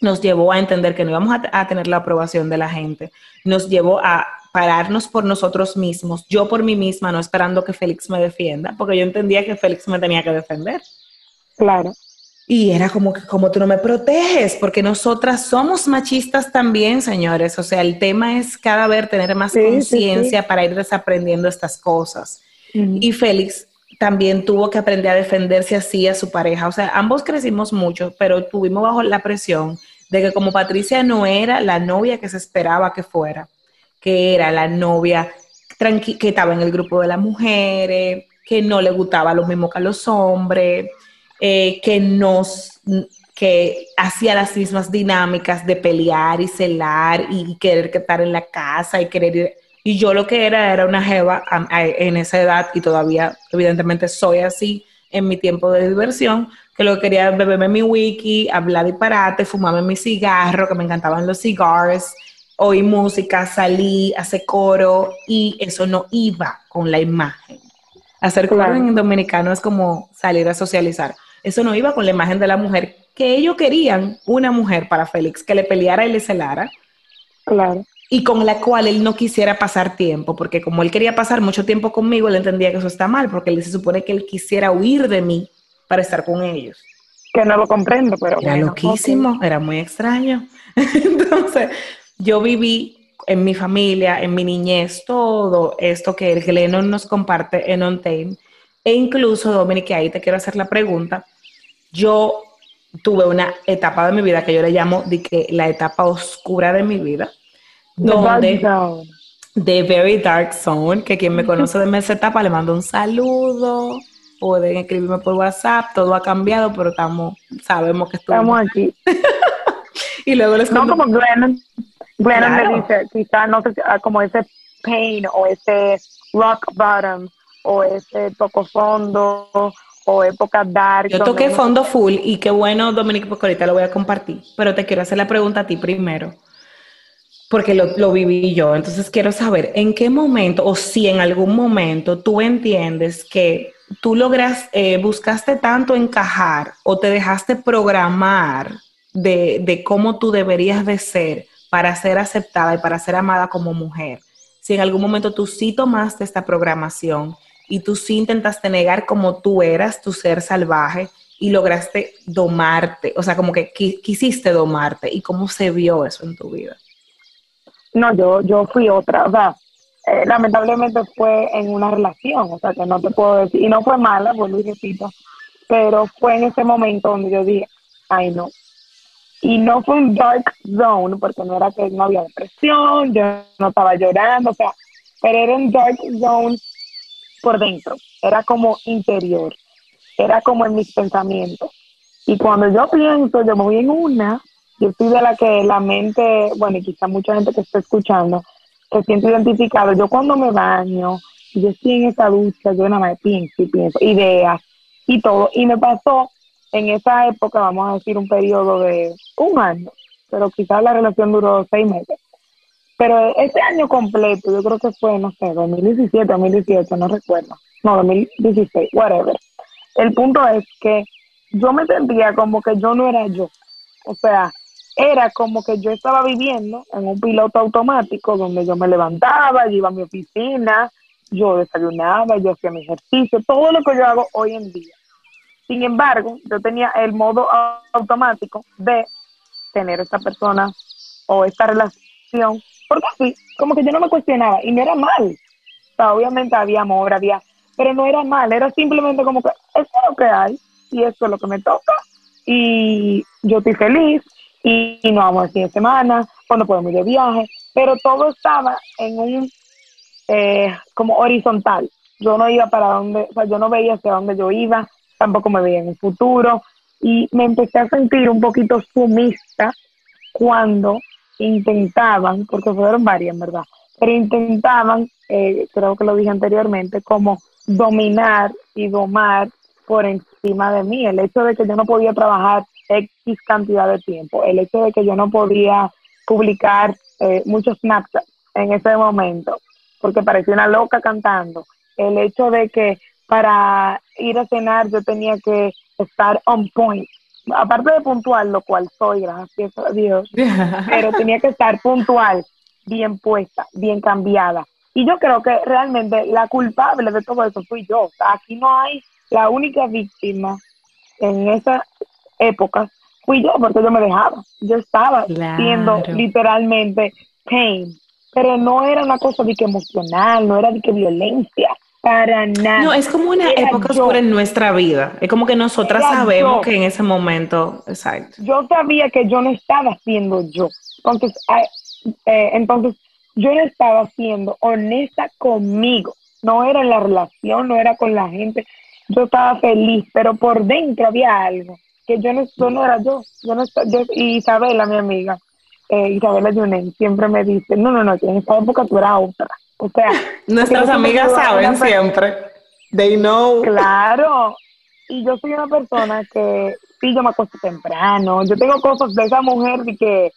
nos llevó a entender que no íbamos a tener la aprobación de la gente, nos llevó a pararnos por nosotros mismos, yo por mí misma, no esperando que Félix me defienda, porque yo entendía que Félix me tenía que defender.
Claro.
Y era como que, como tú no me proteges, porque nosotras somos machistas también, señores. O sea, el tema es cada vez tener más conciencia para ir desaprendiendo estas cosas. Y Félix también tuvo que aprender a defenderse así a su pareja. O sea, ambos crecimos mucho, pero tuvimos bajo la presión de que como Patricia no era la novia que se esperaba que fuera, que era la novia que estaba en el grupo de las mujeres, que no le gustaba lo mismo que a los hombres eh, que nos que hacía las mismas dinámicas de pelear y celar y querer estar en la casa y querer ir. Y yo lo que era era una jeva en esa edad y todavía evidentemente soy así en mi tiempo de diversión, que lo que quería beberme mi wiki, hablar disparate, fumarme mi cigarro, que me encantaban los cigars, oír música, salí, hacer coro y eso no iba con la imagen. Hacer coro en dominicano es como salir a socializar. Eso no iba con la imagen de la mujer que ellos querían, una mujer para Félix, que le peleara y le celara.
Claro.
Y con la cual él no quisiera pasar tiempo, porque como él quería pasar mucho tiempo conmigo, él entendía que eso está mal, porque él se supone que él quisiera huir de mí para estar con ellos.
Que no lo comprendo, pero.
Era loquísimo, era muy extraño. <laughs> Entonces, yo viví en mi familia, en mi niñez, todo esto que el Glennon nos comparte en On Time. E incluso, Dominique, ahí te quiero hacer la pregunta yo tuve una etapa de mi vida que yo le llamo de que la etapa oscura de mi vida, donde The Very Dark Zone, que quien me conoce de esa etapa le mando un saludo, pueden escribirme por WhatsApp, todo ha cambiado, pero estamos, sabemos que
estamos aquí. <laughs>
y luego les
No como Glennon, Glennon me dice, quizás no sé, ah, como ese pain o ese rock bottom o ese toco fondo o época dark.
Yo toqué fondo full y qué bueno, Dominique, porque ahorita lo voy a compartir, pero te quiero hacer la pregunta a ti primero, porque lo, viví yo. Entonces quiero saber en qué momento o si en algún momento tú entiendes que tú logras, eh, buscaste tanto encajar o te dejaste programar de, de cómo tú deberías de ser para ser aceptada y para ser amada como mujer. Si en algún momento tú sí tomaste esta programación y tú sí intentaste negar como tú eras, tu ser salvaje, y lograste domarte, o sea, como que quisiste domarte, y cómo se vio eso en tu vida.
No, yo, yo fui otra, o sea, eh, lamentablemente fue en una relación, o sea, que no te puedo decir, y no fue mala, por pues, repito, pero fue en ese momento donde yo dije, ay no. Y no fue un dark zone, porque no era que no había depresión, yo no estaba llorando, o sea, pero era un dark zone por dentro, era como interior, era como en mis pensamientos. Y cuando yo pienso, yo me voy en una, yo soy de la que la mente, bueno, y quizá mucha gente que está escuchando, se siente identificado. Yo cuando me baño, yo estoy en esa ducha, yo nada más pienso y pienso, ideas y todo. Y me pasó en esa época, vamos a decir, un periodo de un año, pero quizás la relación duró seis meses. Pero ese año completo, yo creo que fue, no sé, 2017, 2018, no recuerdo. No, 2016, whatever. El punto es que yo me sentía como que yo no era yo. O sea, era como que yo estaba viviendo en un piloto automático donde yo me levantaba, yo iba a mi oficina, yo desayunaba, yo hacía mi ejercicio, todo lo que yo hago hoy en día. Sin embargo, yo tenía el modo automático de tener esta persona o esta relación porque sí, como que yo no me cuestionaba y no era mal. O sea, obviamente había amor, había, pero no era mal, era simplemente como que esto es lo que hay y esto es lo que me toca y yo estoy feliz y, no vamos a fin de semana, cuando podemos ir de viaje, pero todo estaba en un eh, como horizontal. Yo no iba para donde, o sea, yo no veía hacia dónde yo iba, tampoco me veía en el futuro y me empecé a sentir un poquito sumista cuando intentaban, porque fueron varias, ¿verdad? Pero intentaban, eh, creo que lo dije anteriormente, como dominar y domar por encima de mí. El hecho de que yo no podía trabajar X cantidad de tiempo, el hecho de que yo no podía publicar eh, muchos Snapchat en ese momento, porque parecía una loca cantando, el hecho de que para ir a cenar yo tenía que estar on point aparte de puntual, lo cual soy, gracias a Dios, <laughs> pero tenía que estar puntual, bien puesta, bien cambiada. Y yo creo que realmente la culpable de todo eso fui yo. aquí no hay la única víctima en esa época, fui yo, porque yo me dejaba. Yo estaba siendo literalmente pain, pero no era una cosa de que emocional, no era de que violencia, para nada.
No, es como una época oscura en nuestra vida. Es como que nosotras sabemos que en ese momento, exacto.
Yo sabía que yo no estaba siendo yo. Entonces, eh, entonces yo no estaba siendo honesta conmigo. No era en la relación, no era con la gente. Yo estaba feliz, pero por dentro había algo que yo no, no era yo. yo, no, yo y Isabela, mi amiga, eh, Isabela Junen, siempre me dice, no, no, no, en esta época tú eras otra o sea, <laughs>
nuestras amigas saben siempre. They know.
Claro. Y yo soy una persona que sí, yo me acuesto temprano. Yo tengo cosas de esa mujer de que.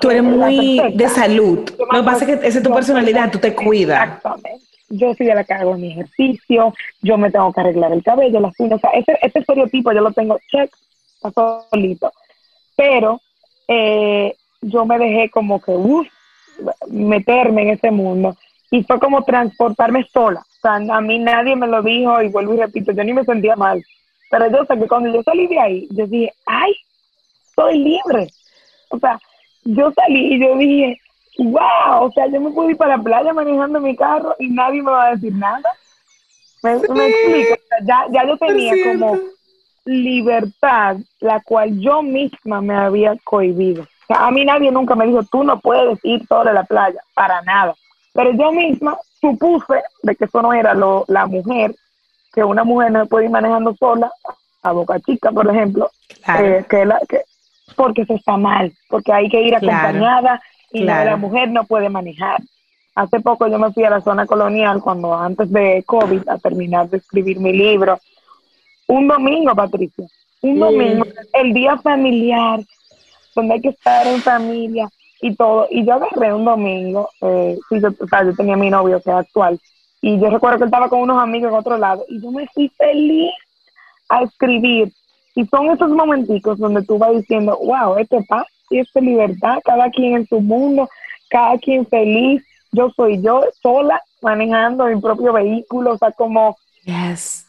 tú eres muy de salud. Lo que pasa es que esa es tu personalidad, tú te cuidas.
Exactamente. Yo soy de la que hago mi ejercicio, yo me tengo que arreglar el cabello, las uñas. O sea, ese, ese estereotipo yo lo tengo check, está solito. Pero eh, yo me dejé como que, uff, meterme en ese mundo y fue como transportarme sola. O sea, a mí nadie me lo dijo y vuelvo y repito, yo ni me sentía mal. Pero yo sé que cuando yo salí de ahí, yo dije, ay, soy libre. O sea, yo salí y yo dije, wow, o sea, yo me pude ir para la playa manejando mi carro y nadie me va a decir nada. Me, explico, ya, ya yo tenía como libertad la cual yo misma me había cohibido. a mí nadie nunca me dijo, tú no puedes ir sobre la playa, para nada. Pero yo misma supuse de que eso no era lo, la mujer, que una mujer no puede ir manejando sola, a Boca Chica, por ejemplo, eh, que, la, que porque eso está mal, porque hay que ir acompañada y la mujer no puede manejar. Hace poco yo me fui a la zona colonial cuando antes de COVID a terminar de escribir mi libro. Un domingo, Patricia, un domingo, el día familiar, donde hay que estar en familia y todo. Y yo agarré un domingo, eh, yo, o sea, yo tenía mi novio que es actual, y yo recuerdo que él estaba con unos amigos en otro lado, y yo me fui feliz a escribir. Y son esos momenticos donde tú vas diciendo, wow, este paz y esta libertad, cada quien en su mundo, cada quien feliz, yo soy yo sola manejando mi propio vehículo, o sea, como...
Yes.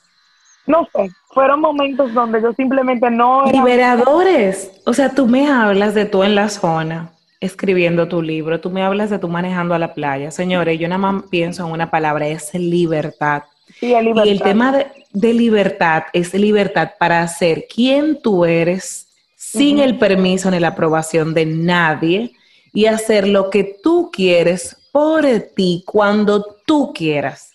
No sé, fueron momentos donde yo simplemente no...
Liberadores. O sea, tú me hablas de tú en la zona escribiendo tu libro, tú me hablas de tú manejando a la playa. Señores, yo nada más pienso en una palabra, es libertad.
Sí, libertad.
Y el tema de, libertad es libertad para ser quien tú eres sin el permiso ni la aprobación de nadie y hacer lo que tú quieres por ti cuando tú quieras.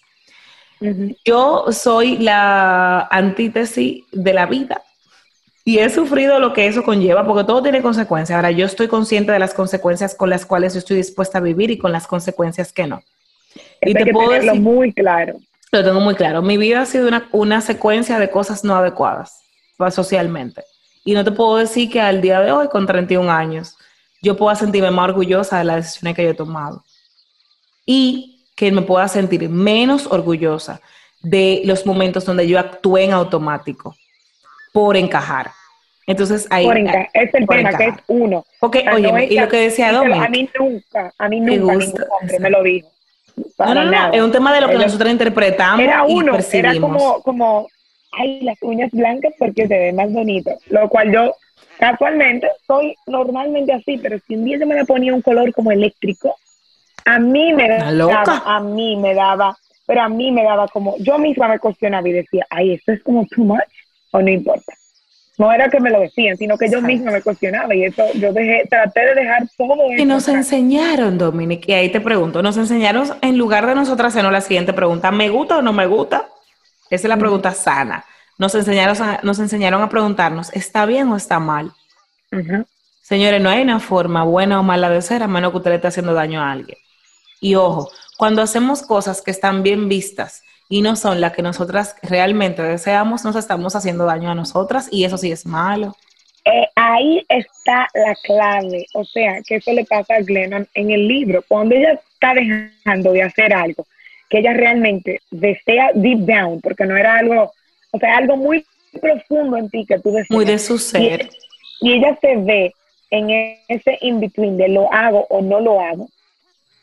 Yo soy la antítesis de la vida y he sufrido lo que eso conlleva porque todo tiene consecuencias. Ahora yo estoy consciente de las consecuencias con las cuales yo estoy dispuesta a vivir y con las consecuencias que no.
y te puedo decir, muy claro.
Lo tengo muy claro. Mi vida ha sido una, una secuencia de cosas no adecuadas socialmente. Y no te puedo decir que al día de hoy, con 31 años, yo pueda sentirme más orgullosa de las decisiones que yo he tomado y que me pueda sentir menos orgullosa de los momentos donde yo actué en automático por encajar. Entonces ahí
por es el tema que es uno.
Porque, oye, y lo que decía Dominic,
a mí nunca, a mí nunca me gusta, hombre me lo dijo.
no, no, no, es un tema de lo que nosotros interpretamos
era uno,
y
Era como, como, ay, las uñas blancas porque se ve más bonito. Lo cual yo, casualmente, soy normalmente así, pero si un día yo me le ponía un color como eléctrico, a mí me daba, a mí me daba, pero a mí me daba como, yo misma me cuestionaba y decía, ay, esto es como too much, o no importa. No era que me lo decían, sino que yo misma me cuestionaba y eso yo dejé, traté de dejar todo eso.
Y nos enseñaron, Dominic, y ahí te pregunto, nos enseñaron, en lugar de nosotras hacernos la siguiente pregunta, ¿me gusta o no me gusta? Esa es la pregunta sana. Nos enseñaron, a, nos enseñaron a preguntarnos, ¿está bien o está mal? Señores, no hay una forma buena o mala de ser a menos que usted le esté haciendo daño a alguien. Y ojo, cuando hacemos cosas que están bien vistas y no son las que nosotras realmente deseamos, nos estamos haciendo daño a nosotras y eso sí es malo.
Eh, ahí está la clave, o sea, que eso le pasa a Glennon en el libro, cuando ella está dejando de hacer algo que ella realmente desea deep down, porque no era algo, o sea, algo muy profundo en ti que tú deseas.
Muy de su ser.
y ella se ve en ese in-between de lo hago o no lo hago,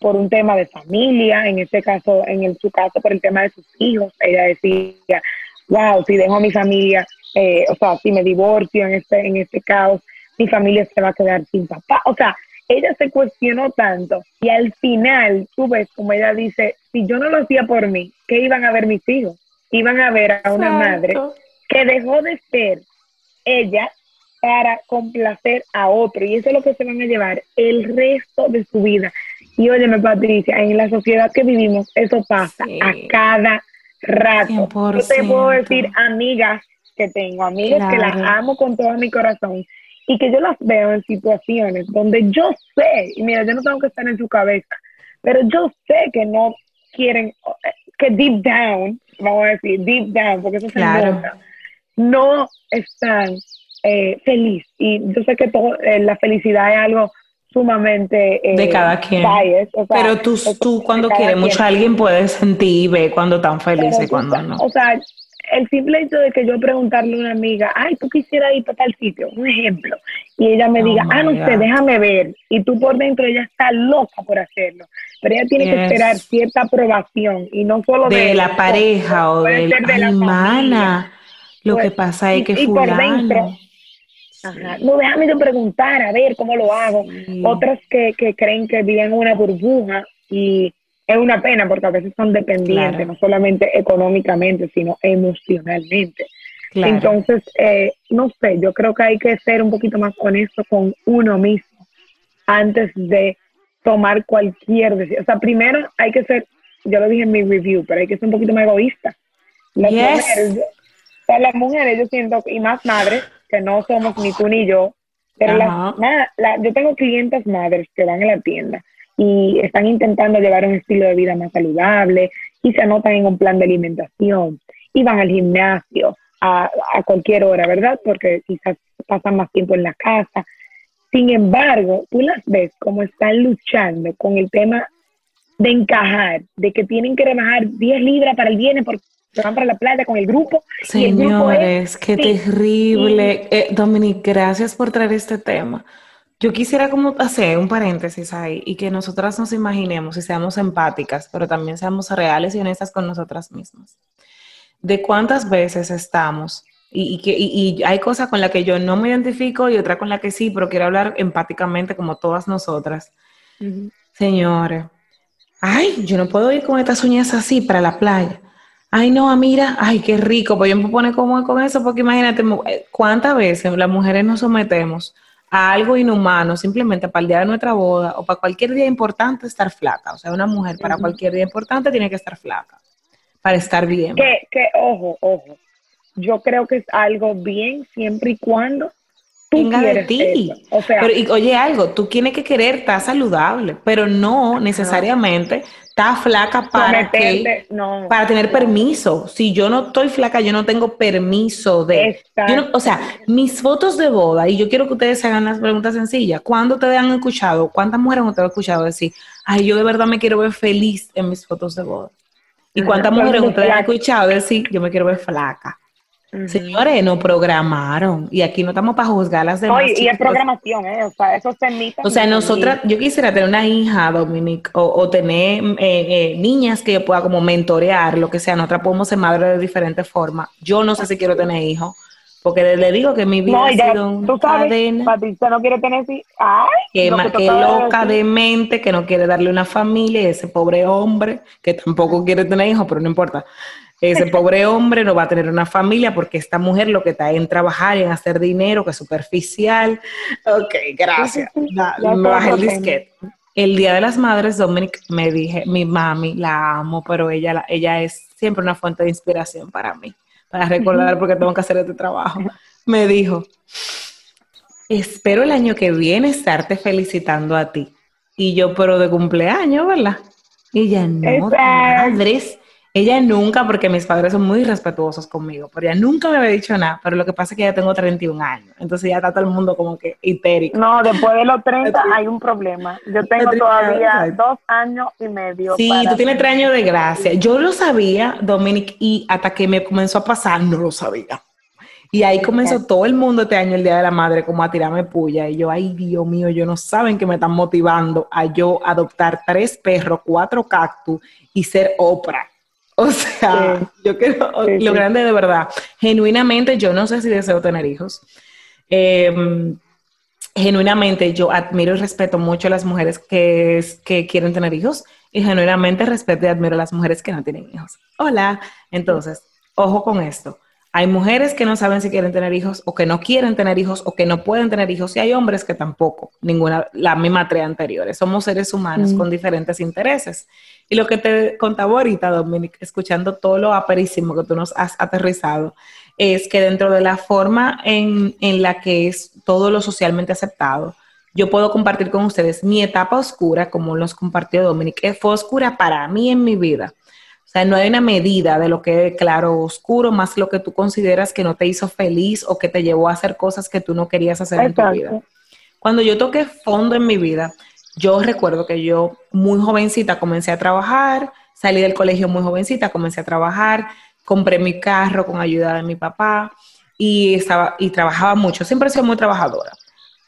por un tema de familia, en este caso, en su caso, por el tema de sus hijos. Ella decía, wow, si dejo a mi familia, eh, o sea, si me divorcio en este, en este caos, mi familia se va a quedar sin papá. O sea, ella se cuestionó tanto y al final, tú ves como ella dice, si yo no lo hacía por mí, ¿qué iban a ver mis hijos? Iban a ver a una madre que dejó de ser ella para complacer a otro y eso es lo que se van a llevar el resto de su vida. Y óyeme, Patricia, en la sociedad que vivimos, eso pasa a cada rato. Yo te puedo decir amigas que tengo, amigas que las amo con todo mi corazón y que yo las veo en situaciones donde yo sé, y mira, yo no tengo que estar en su cabeza, pero yo sé que no quieren, que deep down, vamos a decir, deep down, porque eso se nota, no están eh, feliz. Y yo sé que todo, eh, la felicidad es algo sumamente
eh, de cada quien. Pero tú, tú cuando quieres mucho a alguien puedes sentir y ver cuando están felices y cuando no.
O sea, el simple hecho de que yo preguntarle a una amiga, ay, tú quisieras ir para tal sitio, un ejemplo, y ella me oh diga, ah, no sé, déjame ver, y tú por dentro ella está loca por hacerlo, pero ella tiene que esperar cierta aprobación y no solo
de, la pareja o de, la hermana. Lo que pues, pasa es que y, por dentro
no, déjame de preguntar, a ver cómo lo hago. Otras que, que creen que viven una burbuja y es una pena porque a veces son dependientes, no solamente económicamente, sino emocionalmente. Entonces, eh, no sé, yo creo que hay que ser un poquito más honesto con uno mismo antes de tomar cualquier decisión. O sea, primero hay que ser, yo lo dije en mi review, pero hay que ser un poquito más egoísta. Las mujeres, las mujeres yo siento, y más madres, que no somos ni tú ni yo, pero yo tengo clientes madres que van a la tienda y están intentando llevar un estilo de vida más saludable y se anotan en un plan de alimentación y van al gimnasio a, a cualquier hora, ¿verdad? Porque quizás pasan más tiempo en la casa. Sin embargo, tú las ves como están luchando con el tema de encajar, de que tienen que rebajar 10 libras para el viernes porque van para la playa con el grupo.
Señores, qué terrible. Eh, Dominique, gracias por traer este tema. Yo quisiera como hacer un paréntesis ahí y que nosotras nos imaginemos y seamos empáticas, pero también seamos reales y honestas con nosotras mismas. De cuántas veces estamos y, que, y, hay cosas con las que yo no me identifico y otra con la que sí, pero quiero hablar empáticamente como todas nosotras. Señores, ay, yo no puedo ir con estas uñas así para la playa. Ay, no, mira, ay, qué rico, pues yo me pone cómodo con eso, porque imagínate eh, cuántas veces las mujeres nos sometemos a algo inhumano simplemente para el día de nuestra boda o para cualquier día importante estar flaca. O sea, una mujer para cualquier día importante tiene que estar flaca para estar bien.
Que, que ojo, ojo. Yo creo que es algo bien siempre y cuando
venga de ti. O sea, pero, y, oye, algo, tú tienes que querer estar saludable, pero no necesariamente está flaca para que, para tener permiso. Si yo no estoy flaca, yo no tengo permiso de. o sea, mis fotos de boda, y yo quiero que ustedes se hagan las preguntas sencillas. ¿Cuándo te han escuchado? ¿Cuántas mujeres te han escuchado decir, ay, yo de verdad me quiero ver feliz en mis fotos de boda? ¿Y cuántas mujeres ustedes han escuchado decir, yo me quiero ver flaca? Señores, no programaron. Y aquí no estamos para juzgar las demás.
y es programación, ¿eh? O sea, esos
O sea, nosotras, yo quisiera tener una hija, Dominic, o, tener eh, eh, niñas que yo pueda como mentorear, lo que sea. Nosotras podemos ser madres de diferentes formas. Yo no sé si quiero tener hijos. Porque le, digo que mi vida no, ha sido un
cadena. Patricia no quiere tener Ay,
que, que loca de mente, que no quiere darle una familia, y ese pobre hombre que tampoco quiere tener hijos, pero no importa. Ese pobre hombre no va a tener una familia porque esta mujer lo que está en trabajar, en hacer dinero, que es superficial. Ok, gracias. el disquete. El Día de las Madres, Dominic, me dije, mi mami, la amo, pero ella, ella es siempre una fuente de inspiración para mí, para recordar porque tengo que hacer este trabajo. Me dijo, espero el año que viene estarte felicitando a ti. Y yo, pero de cumpleaños, ¿verdad? Y ella, no, madres, ella nunca, porque mis padres son muy respetuosos conmigo, pero ella nunca me había dicho nada, pero lo que pasa es que ya tengo 31 años, entonces ya está todo el mundo como que histérico.
No, después de los <laughs> 30 hay un problema. Yo tengo todavía dos años y medio.
Sí, tú tienes tres años de gracia. Yo lo sabía, Dominic, y hasta que me comenzó a pasar, no lo sabía. Y ahí comenzó todo el mundo este año, el Día de la Madre, como a tirarme puya. Y yo, ay, Dios mío, yo no saben que me están motivando a yo adoptar tres perros, cuatro cactus y ser Oprah. O sea, yo quiero, lo grande de verdad, genuinamente yo no sé si deseo tener hijos. Em, genuinamente yo admiro y respeto mucho a las mujeres que, que quieren tener hijos y genuinamente respeto y admiro a las mujeres que no tienen hijos. Hola, entonces, ojo con esto. Hay mujeres que no saben si quieren tener hijos o que no quieren tener hijos o que no pueden tener hijos y hay hombres que tampoco, ninguna, la misma tres anteriores. Somos seres humanos con diferentes intereses. Y lo que te contaba ahorita, Dominic, escuchando todo lo aperísimo que tú nos has aterrizado, es que dentro de la forma en, en la que es todo lo socialmente aceptado, yo puedo compartir con ustedes mi etapa oscura, como los compartió Dominic, que fue oscura para mí en mi vida o sea, no hay una medida de lo que es claro o oscuro, más lo que tú consideras que no te hizo feliz o que te llevó a hacer cosas que tú no querías hacer en tu vida. Cuando yo toqué fondo en mi vida, yo recuerdo que yo muy jovencita comencé a trabajar, salí del colegio muy jovencita, comencé a trabajar, compré mi carro con ayuda de mi papá y estaba y trabajaba mucho, siempre he sido muy trabajadora.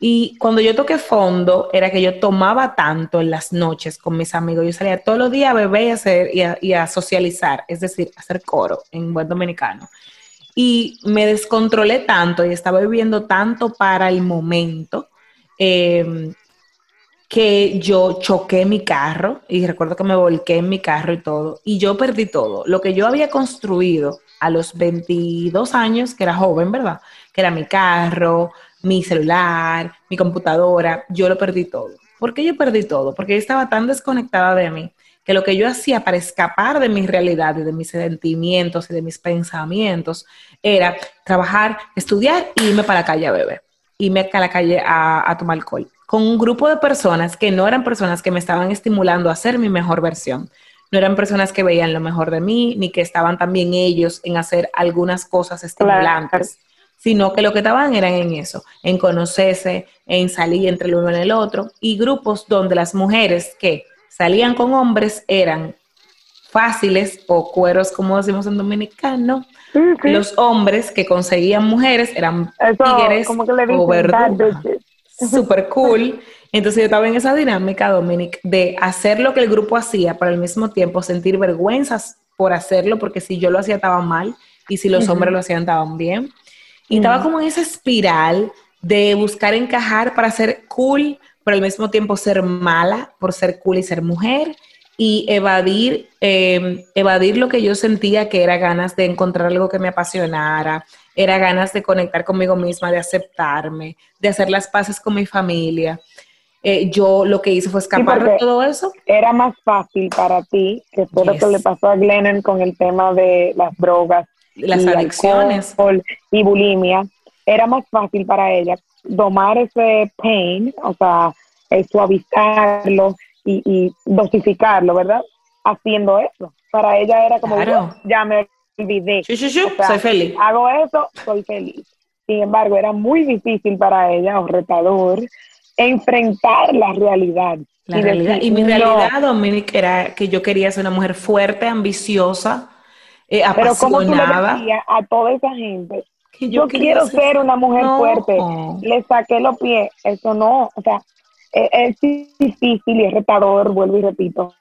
Y cuando yo toqué fondo, era que yo tomaba tanto en las noches con mis amigos. Yo salía todos los días a beber y a, hacer, y a, socializar, es decir, a hacer coro en buen dominicano. Y me descontrolé tanto y estaba viviendo tanto para el momento em, que yo choqué mi carro y recuerdo que me volqué en mi carro y todo. Y yo perdí todo. Lo que yo había construido a los 22 años, que era joven, ¿verdad? Que era mi carro, mi celular, mi computadora, yo lo perdí todo. ¿Por qué yo perdí todo? Porque yo estaba tan desconectada de mí que lo que yo hacía para escapar de mi realidad y de mis sentimientos y de mis pensamientos era trabajar, estudiar y irme para la calle a beber, irme a la calle a, a tomar alcohol, con un grupo de personas que no eran personas que me estaban estimulando a ser mi mejor versión. No eran personas que veían lo mejor de mí, ni que estaban también ellos en hacer algunas cosas estimulantes, sino que lo que estaban eran en eso, en conocerse, en salir entre el uno y el otro, y grupos donde las mujeres que salían con hombres eran fáciles o cueros, como decimos en dominicano. Los hombres que conseguían mujeres eran tigres o verduras. Super cool. Entonces yo estaba en esa dinámica, Dominic, de hacer lo que el grupo hacía, pero al mismo tiempo sentir vergüenzas por hacerlo, porque si yo lo hacía estaba mal y si los hombres lo hacían estaban bien. Y estaba como en esa espiral de buscar encajar para ser cool, pero al mismo tiempo ser mala por ser cool y ser mujer y evadir, em, evadir lo que yo sentía que era ganas de encontrar algo que me apasionara, era ganas de conectar conmigo misma, de aceptarme, de hacer las paces con mi familia. Eh, yo lo que hice fue escapar de todo eso.
Era más fácil para ti, que fue lo que le pasó a Glennon con el tema de las drogas,
las adicciones
y bulimia. Era más fácil para ella domar ese pain, o sea, eh, suavizarlo y, dosificarlo, ¿verdad? Haciendo eso. Para ella era como, ya me olvidé.
soy feliz.
Hago eso, soy feliz. Sin embargo, era muy difícil para ella, o retador, enfrentar la realidad.
La y, realidad. y mi realidad, Dominic, era que yo quería ser una mujer fuerte, ambiciosa, eh, apasionada. Pero como tú
le a toda esa gente, yo, quiero ser una mujer fuerte, le saqué los pies, eso no, o sea, e, es, difícil y es retador, vuelvo y repito,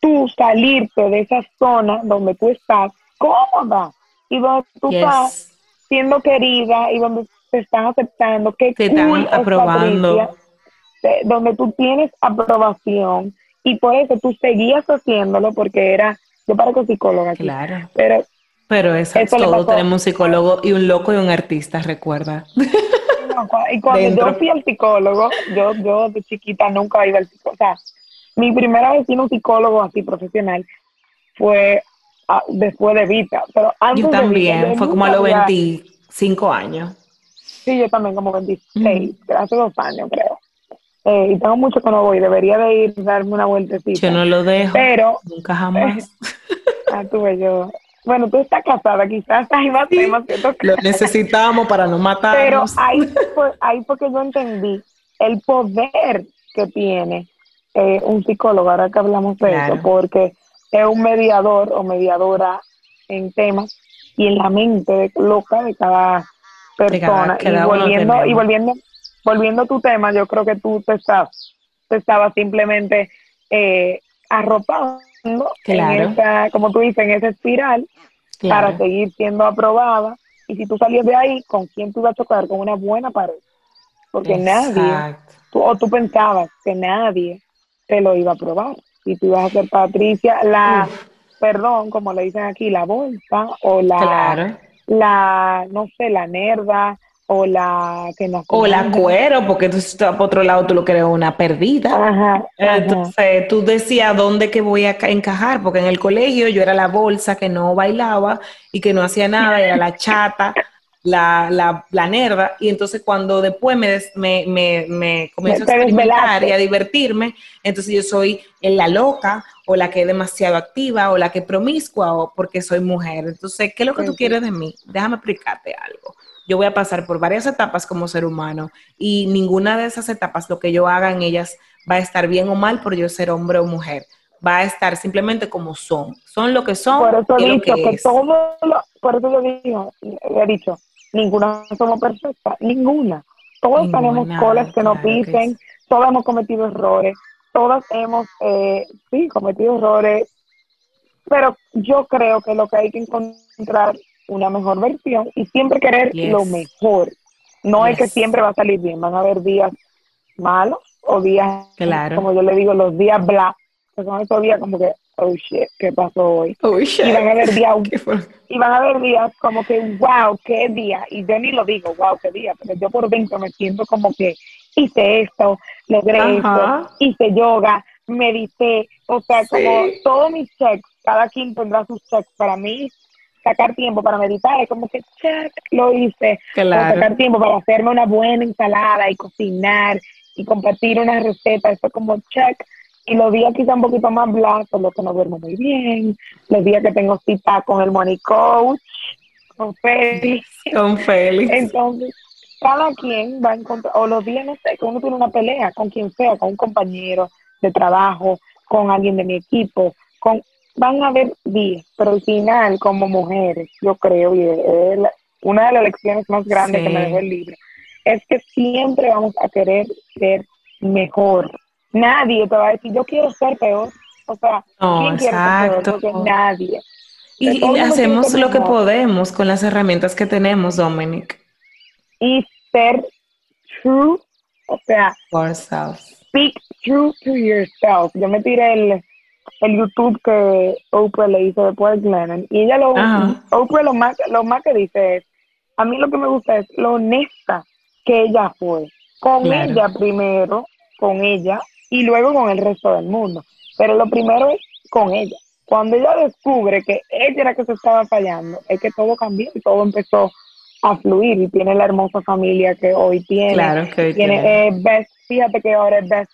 tú salirte de esa zona donde tú estás cómoda y donde tú estás siendo querida y donde te están aceptando, que
te están aprobando,
donde tú tienes aprobación y por eso tú seguías haciendo porque era, yo parezco psicóloga aquí,
claro.
pero
pero eso, todo tenemos un psicólogo y un loco y un artista, recuerda.
y cuando yo fui al psicólogo, yo, yo de chiquita nunca iba al psicólogo. O sea, mi primera vez un psicólogo así profesional fue ah, después de Vita. Pero antes
yo también, fue como a los 25 años.
Sí, yo también como 26, hace dos años creo. Eh, y tengo mucho que no voy, debería de ir darme una vueltecita.
Yo no lo dejo.
Pero.
Nunca jamás.
Ah, tuve yo. Bueno, tú estás casada, quizás <laughs> hay más temas que tocar.
Lo necesitamos para no matarnos.
Pero ahí, fue, ahí porque yo entendí el poder que tiene eh, un psicólogo, ahora que hablamos de eso, porque es un mediador o mediadora en temas y en la mente loca de cada persona. y volviendo, y volviendo, volviendo a tu tema, yo creo que tú te estás, te estabas simplemente eh, claro. como tú dices, en esa espiral para seguir siendo aprobada. Y si tú salías de ahí, ¿con quién tú vas a chocar? Con una buena pared. Porque nadie, o tú pensabas que nadie te lo iba a probar. Y tú ibas a ser Patricia, la, perdón, como le dicen aquí, la bolsa o la, la, no sé, la nerda o la que no
o la cuero porque entonces por otro lado tú lo crees una perdida. Entonces tú decías dónde que voy a encajar porque en el colegio yo era la bolsa que no bailaba y que no hacía nada era la chata la, la, la nerda y entonces cuando después me, me, me, me comienzo a experimentar y a divertirme entonces yo soy la loca o la que es demasiado activa o la que promiscua o porque soy mujer entonces ¿qué es lo que tú quieres de mí? déjame explicarte algo yo voy a pasar por varias etapas como ser humano y ninguna de esas etapas, lo que yo haga en ellas, va a estar bien o mal por yo ser hombre o mujer. Va a estar simplemente como son. Son lo que son.
Por eso
he
dicho que, todo por eso yo digo, he dicho, ninguna somos perfectas, ninguna. Todos tenemos colas que nos pisen, todos hemos cometido errores, todas hemos, eh, sí, cometido errores, pero yo creo que lo que hay que encontrar una mejor versión y siempre querer lo mejor. No es que siempre va a salir bien, van a haber días malos o días, como yo le digo, los días bla, esos días como que oh shit, ¿qué pasó hoy?
Oh shit.
Y van a haber días, <laughs> y van a haber días como que, wow, qué día. Y yo ni lo digo, wow, qué día, pero yo por dentro me siento como que hice esto, logré
Ajá.
esto, hice yoga, medité, o sea,
Sí.
como todos mis checks, cada quien tendrá sus checks. Para mí, sacar tiempo para meditar es como que, check, lo hice. O
Claro.
sacar tiempo para hacerme una buena ensalada y cocinar y compartir una receta, eso como check. Y los días quizá un poquito más bla, por lo que no duermo muy bien, los días que tengo cita con el money coach, con Félix.
Con Félix.
Entonces, cada quien va a encontrar, o los días, no sé, que uno tiene una pelea con quien sea, con un compañero de trabajo, con alguien de mi equipo, con van a haber días, pero al final, como mujeres, yo creo, y es una de las lecciones más grandes
Sí.
que me dejó el libro, es que siempre vamos a querer ser mejor. Nadie te va a decir, yo quiero ser peor. O sea,
No,
¿quién quiere ser peor?
exacto.
Porque nadie.
Y, hacemos lo que podemos con las herramientas que tenemos, Dominic.
Y ser true, o sea,
ourselves.
speak true to yourself. Yo me tiré el, el YouTube que Oprah le hizo de Paul Glennon y ella lo,
Ajá.
Oprah lo más, lo más que dice es, a mí lo que me gusta es lo honesta que ella fue. Con
Claro.
ella primero, con ella y luego con el resto del mundo. Pero lo primero es con ella. Cuando ella descubre que ella era que se estaba fallando, es que todo cambió y todo empezó a fluir y tiene la hermosa familia que hoy tiene
Claro que hoy
tiene
tiene.
eh, best, fíjate que ahora es best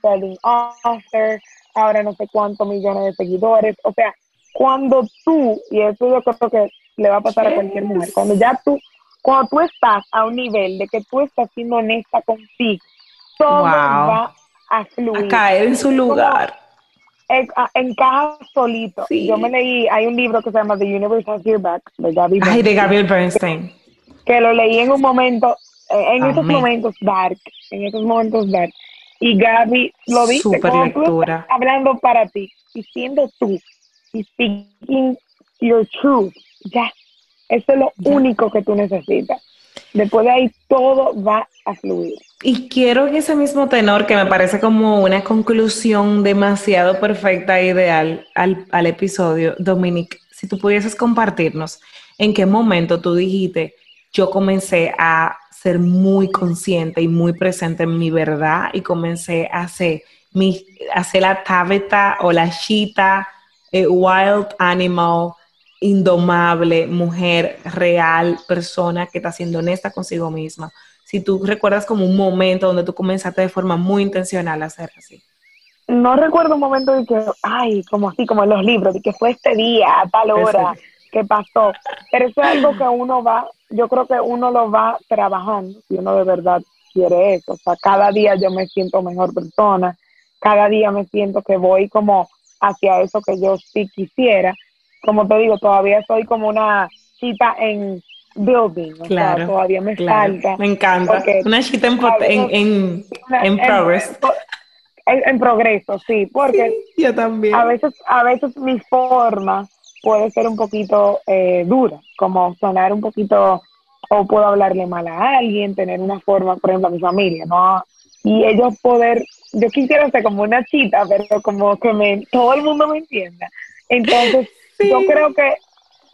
selling author, ahora no sé cuántos millones de seguidores, o sea, cuando tú, y eso yo creo que le va a pasar a cualquier mujer, cuando ya tú, cuando tú estás a un nivel de que tú estás siendo honesta contigo, todo
Wow.
va a fluir.
A caer en su lugar.
En- a- encaja solito.
Sí.
Yo me leí, hay un libro que se llama The Universe Has Your Back, de Gaby
Ay, de
Bernstein
Gabriel Bernstein.
que lo leí en un momento, eh, en esos momentos dark, en esos momentos dark. Y Gaby lo dice, tú estás hablando para ti y siendo tú y speaking your truth, ya, eso es lo
Ya.
único que tú necesitas. Después de ahí todo va a fluir.
Y quiero en ese mismo tenor, que me parece como una conclusión demasiado perfecta e ideal al, al episodio, Dominic, si tú pudieses compartirnos en qué momento tú dijiste, yo comencé a ser muy consciente y muy presente en mi verdad y comencé a hacer, mi, a ser la tabeta o la chita, eh, wild animal, indomable, mujer real, persona que está siendo honesta consigo misma si tú recuerdas como un momento donde tú comenzaste de forma muy intencional a hacer así.
No recuerdo un momento de que, ay, como así, como en los libros, de que fue este día, a tal hora, que pasó. Pero eso es algo que uno va, yo creo que uno lo va trabajando, si uno de verdad quiere eso. O sea, cada día yo me siento mejor persona, cada día me siento que voy como hacia eso que yo sí quisiera. Como te digo, todavía soy como una cita en building, o
Claro,
sea, todavía me
Claro,
falta.
me encanta. Una chita en, en, en,
Una-
en progress.
En, en progreso, sí, porque
Sí, yo también.
a veces, a veces mi forma puede ser un poquito eh, dura, como sonar un poquito, o puedo hablarle mal a alguien, tener una forma, por ejemplo, a mi familia, ¿no? Y ellos poder, yo quisiera ser como una chita, pero como que me, todo el mundo me entienda. Entonces,
Sí.
yo creo que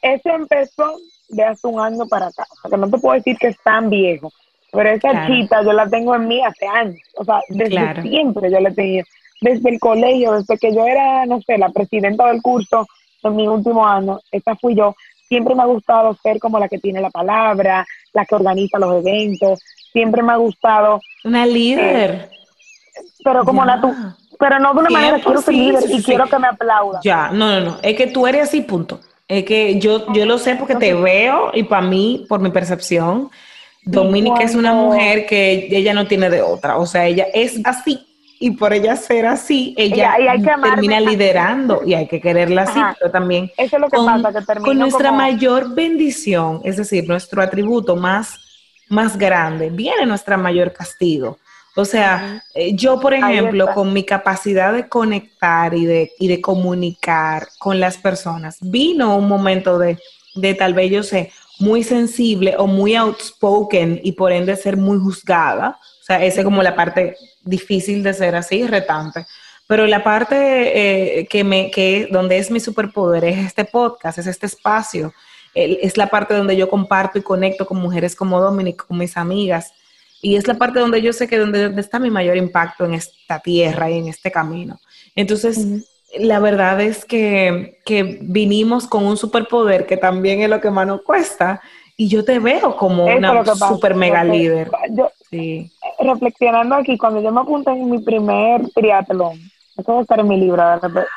eso empezó de hace un año para acá. O sea, que no te puedo decir que es tan viejo, pero esa
Claro.
chita yo la tengo en mí hace años. O sea, desde
Claro.
siempre yo la he tenido. Desde el colegio, desde que yo era, no sé, la presidenta del curso en mi último año, esa fui yo. Siempre me ha gustado ser como la que tiene la palabra, la que organiza los eventos. Siempre me ha gustado,
Una líder.
pero como
Ya.
la tú, pero no de una manera, quiero ser
sí,
y
sí.
quiero que me aplaudan.
Ya, no, no, no. Es que tú eres así, punto. Es que yo, yo lo sé porque te veo y para mí, por mi percepción, Dominique es una mujer que ella no tiene de otra. O sea, ella es así y por ella ser así, ella termina
así.
liderando y hay que quererla así,
Ajá.
pero también
Eso es lo que
con,
pasa, que
con nuestra
como-
mayor bendición, es decir, nuestro atributo más, más grande, viene nuestra mayor castigo. O sea, eh, yo, por ejemplo, con mi capacidad de conectar y de, y de comunicar con las personas, vino un momento de, de tal vez yo sé, muy sensible o muy outspoken y por ende ser muy juzgada. O sea, esa es como la parte difícil de ser así, retante. Pero la parte eh, que me, que donde es mi superpoder es este podcast, es este espacio, es la parte donde yo comparto y conecto con mujeres como Dominic, con mis amigas. Y es la parte donde yo sé que donde, está mi mayor impacto en esta tierra y en este camino. Entonces, la verdad es que, que, vinimos con un superpoder que también es lo que más nos cuesta. Y yo te veo como una super mega líder.
Yo, sí. Reflexionando aquí, cuando yo me apunté en mi primer triatlón, eso debe estar en mi libro,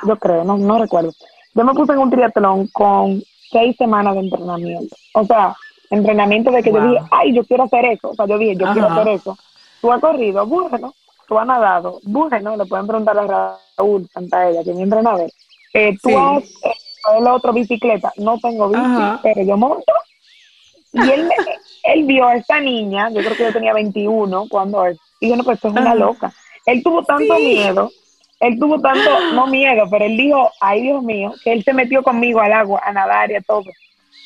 yo creo, no, no recuerdo. Yo me puse en un triatlón con seis semanas de entrenamiento. O sea, entrenamiento de que yo dije, ay, yo quiero hacer eso. O sea, yo dije, yo quiero hacer eso. Tú has corrido, bueno, tú has nadado, bueno, le pueden preguntar a Raúl ella, que es mi entrenador. Eh, tú has eh, el otro bicicleta, no tengo bici, pero yo monto. Y él, <laughs> él vio a esta niña, yo creo que yo tenía 21 cuando él, y yo no, pues es una loca. Él tuvo tanto miedo él tuvo tanto, no miedo, pero él dijo, ay Dios mío, que él se metió conmigo al agua, a nadar y a todo.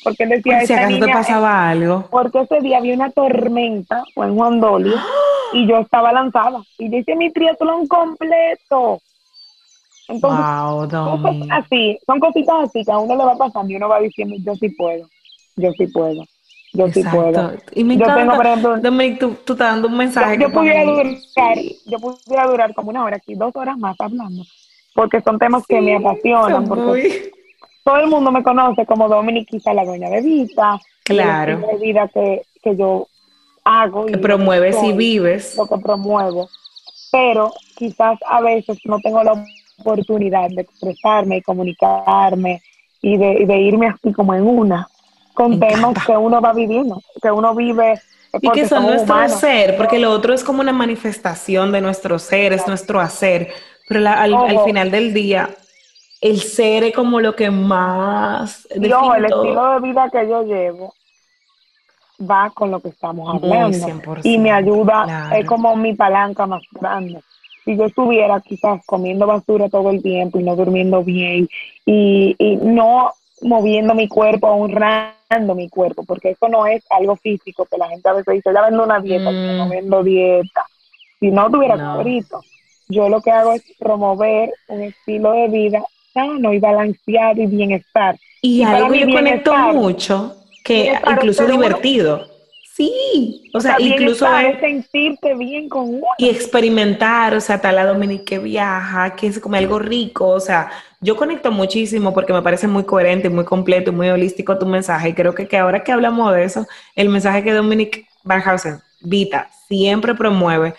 Porque él decía,
si acaso te pasaba algo.
Porque ese día había una tormenta, fue en Juan Dolio, y yo estaba lanzada. Y yo hice mi triatlón completo. Entonces, wow, así, son cositas así que a uno le va pasando y uno va diciendo, yo sí puedo, yo sí puedo. Yo sí puedo.
Y me yo tengo, por ejemplo, Dominic, tú, tú estás dando un mensaje.
Yo, pudiera durar, yo pudiera durar como una hora aquí, dos horas más hablando, porque son temas que me apasionan. Porque todo el mundo me conoce como Dominic, quizá la dueña de vida.
Claro.
La vida que, que yo hago.
Que promueves y vives.
Lo que promuevo. Pero quizás a veces no tengo la oportunidad de expresarme y comunicarme y de, y de irme así como en una con temas que uno va viviendo, que uno vive.
Y que son nuestro ser, porque lo otro es como una manifestación de nuestro ser, es nuestro hacer. Pero al, final del día, el ser es como lo que más.
Y el estilo de vida que yo llevo va con lo que estamos hablando. Y me ayuda, es como mi palanca más grande. Si yo estuviera quizás comiendo basura todo el tiempo y no durmiendo bien y, y no moviendo mi cuerpo, honrando mi cuerpo, porque eso no es algo físico, que la gente a veces dice, ya vendo una dieta, no mm. vendo dieta. Si no tuviera no. yo lo que hago es promover un estilo de vida sano y balanceado y bienestar.
Y, algo que yo conecto mucho, que incluso divertido. Sí, o, sea, incluso
es sentirte bien con uno.
Y experimentar, o sea, tal la Dominique viaja, que es como algo rico, o sea, yo conecto muchísimo porque me parece muy coherente, muy completo y muy holístico tu mensaje. Y creo que, que ahora que hablamos de eso, el mensaje que Dominic Barhausen, Vita, siempre promueve,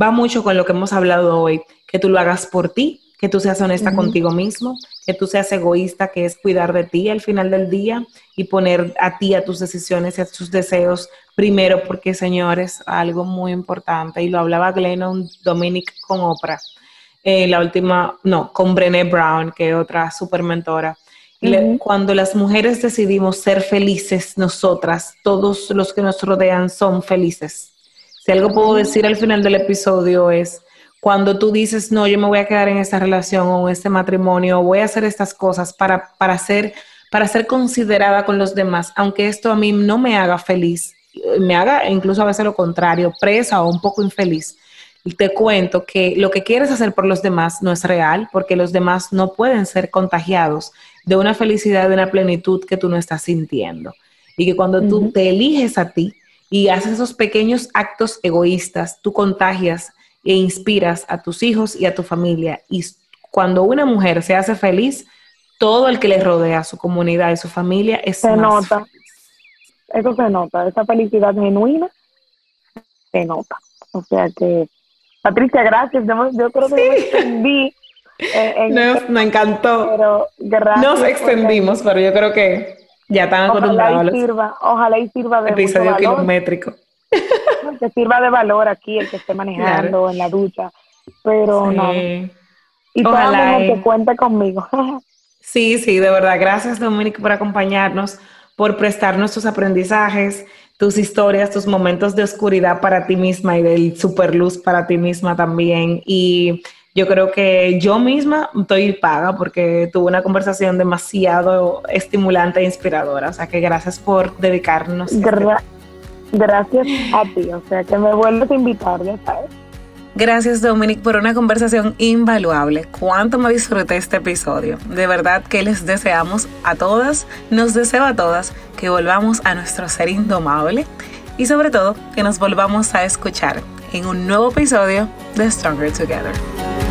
va mucho con lo que hemos hablado hoy, que tú lo hagas por ti, que tú seas honesta contigo mismo, que tú seas egoísta, que es cuidar de ti al final del día y poner a ti, a tus decisiones y a tus deseos primero, porque señores, algo muy importante, y lo hablaba Glennon Dominic con Oprah eh, la última, no, con Brené Brown, que es otra super mentora. cuando las mujeres decidimos ser felices, nosotras, todos los que nos rodean son felices. Si algo puedo decir al final del episodio es, cuando tú dices, no, yo me voy a quedar en esta relación o en este matrimonio, o voy a hacer estas cosas para, para, ser, para ser considerada con los demás, aunque esto a mí no me haga feliz, me haga incluso a veces lo contrario, presa o un poco infeliz te cuento que lo que quieres hacer por los demás no es real, porque los demás no pueden ser contagiados de una felicidad, de una plenitud que tú no estás sintiendo. Y que cuando tú te eliges a ti y haces esos pequeños actos egoístas, tú contagias e inspiras a tus hijos y a tu familia. Y cuando una mujer se hace feliz, todo el que le rodea, su comunidad y su familia, es
se nota. Eso se nota, esa felicidad genuina se nota. O sea que Patricia, gracias. Yo, creo que me extendí.
Nos, me encantó.
Pero gracias.
Nos extendimos, pero yo creo que ya están acostumbrados.
Ojalá y sirva, ojalá y sirva de
episodio kilométrico.
Que sirva de valor aquí el que esté manejando en la ducha. Pero no. Y ojalá que cuente conmigo. <laughs>
sí, sí, de verdad. Gracias, Dominique, por acompañarnos, por prestarnos tus aprendizajes tus historias, tus momentos de oscuridad para ti misma y de superluz para ti misma también. Y yo creo que yo misma estoy paga porque tuve una conversación demasiado estimulante e inspiradora. O sea que gracias por dedicarnos.
Gracias a ti, o sea que me vuelves a invitar, ya sabes.
Gracias Dominic por una conversación invaluable. Cuánto me disfruté este episodio. De verdad que les deseamos a todas, nos deseo a todas que volvamos a nuestro ser indomable y sobre todo que nos volvamos a escuchar en un nuevo episodio de Stronger Together.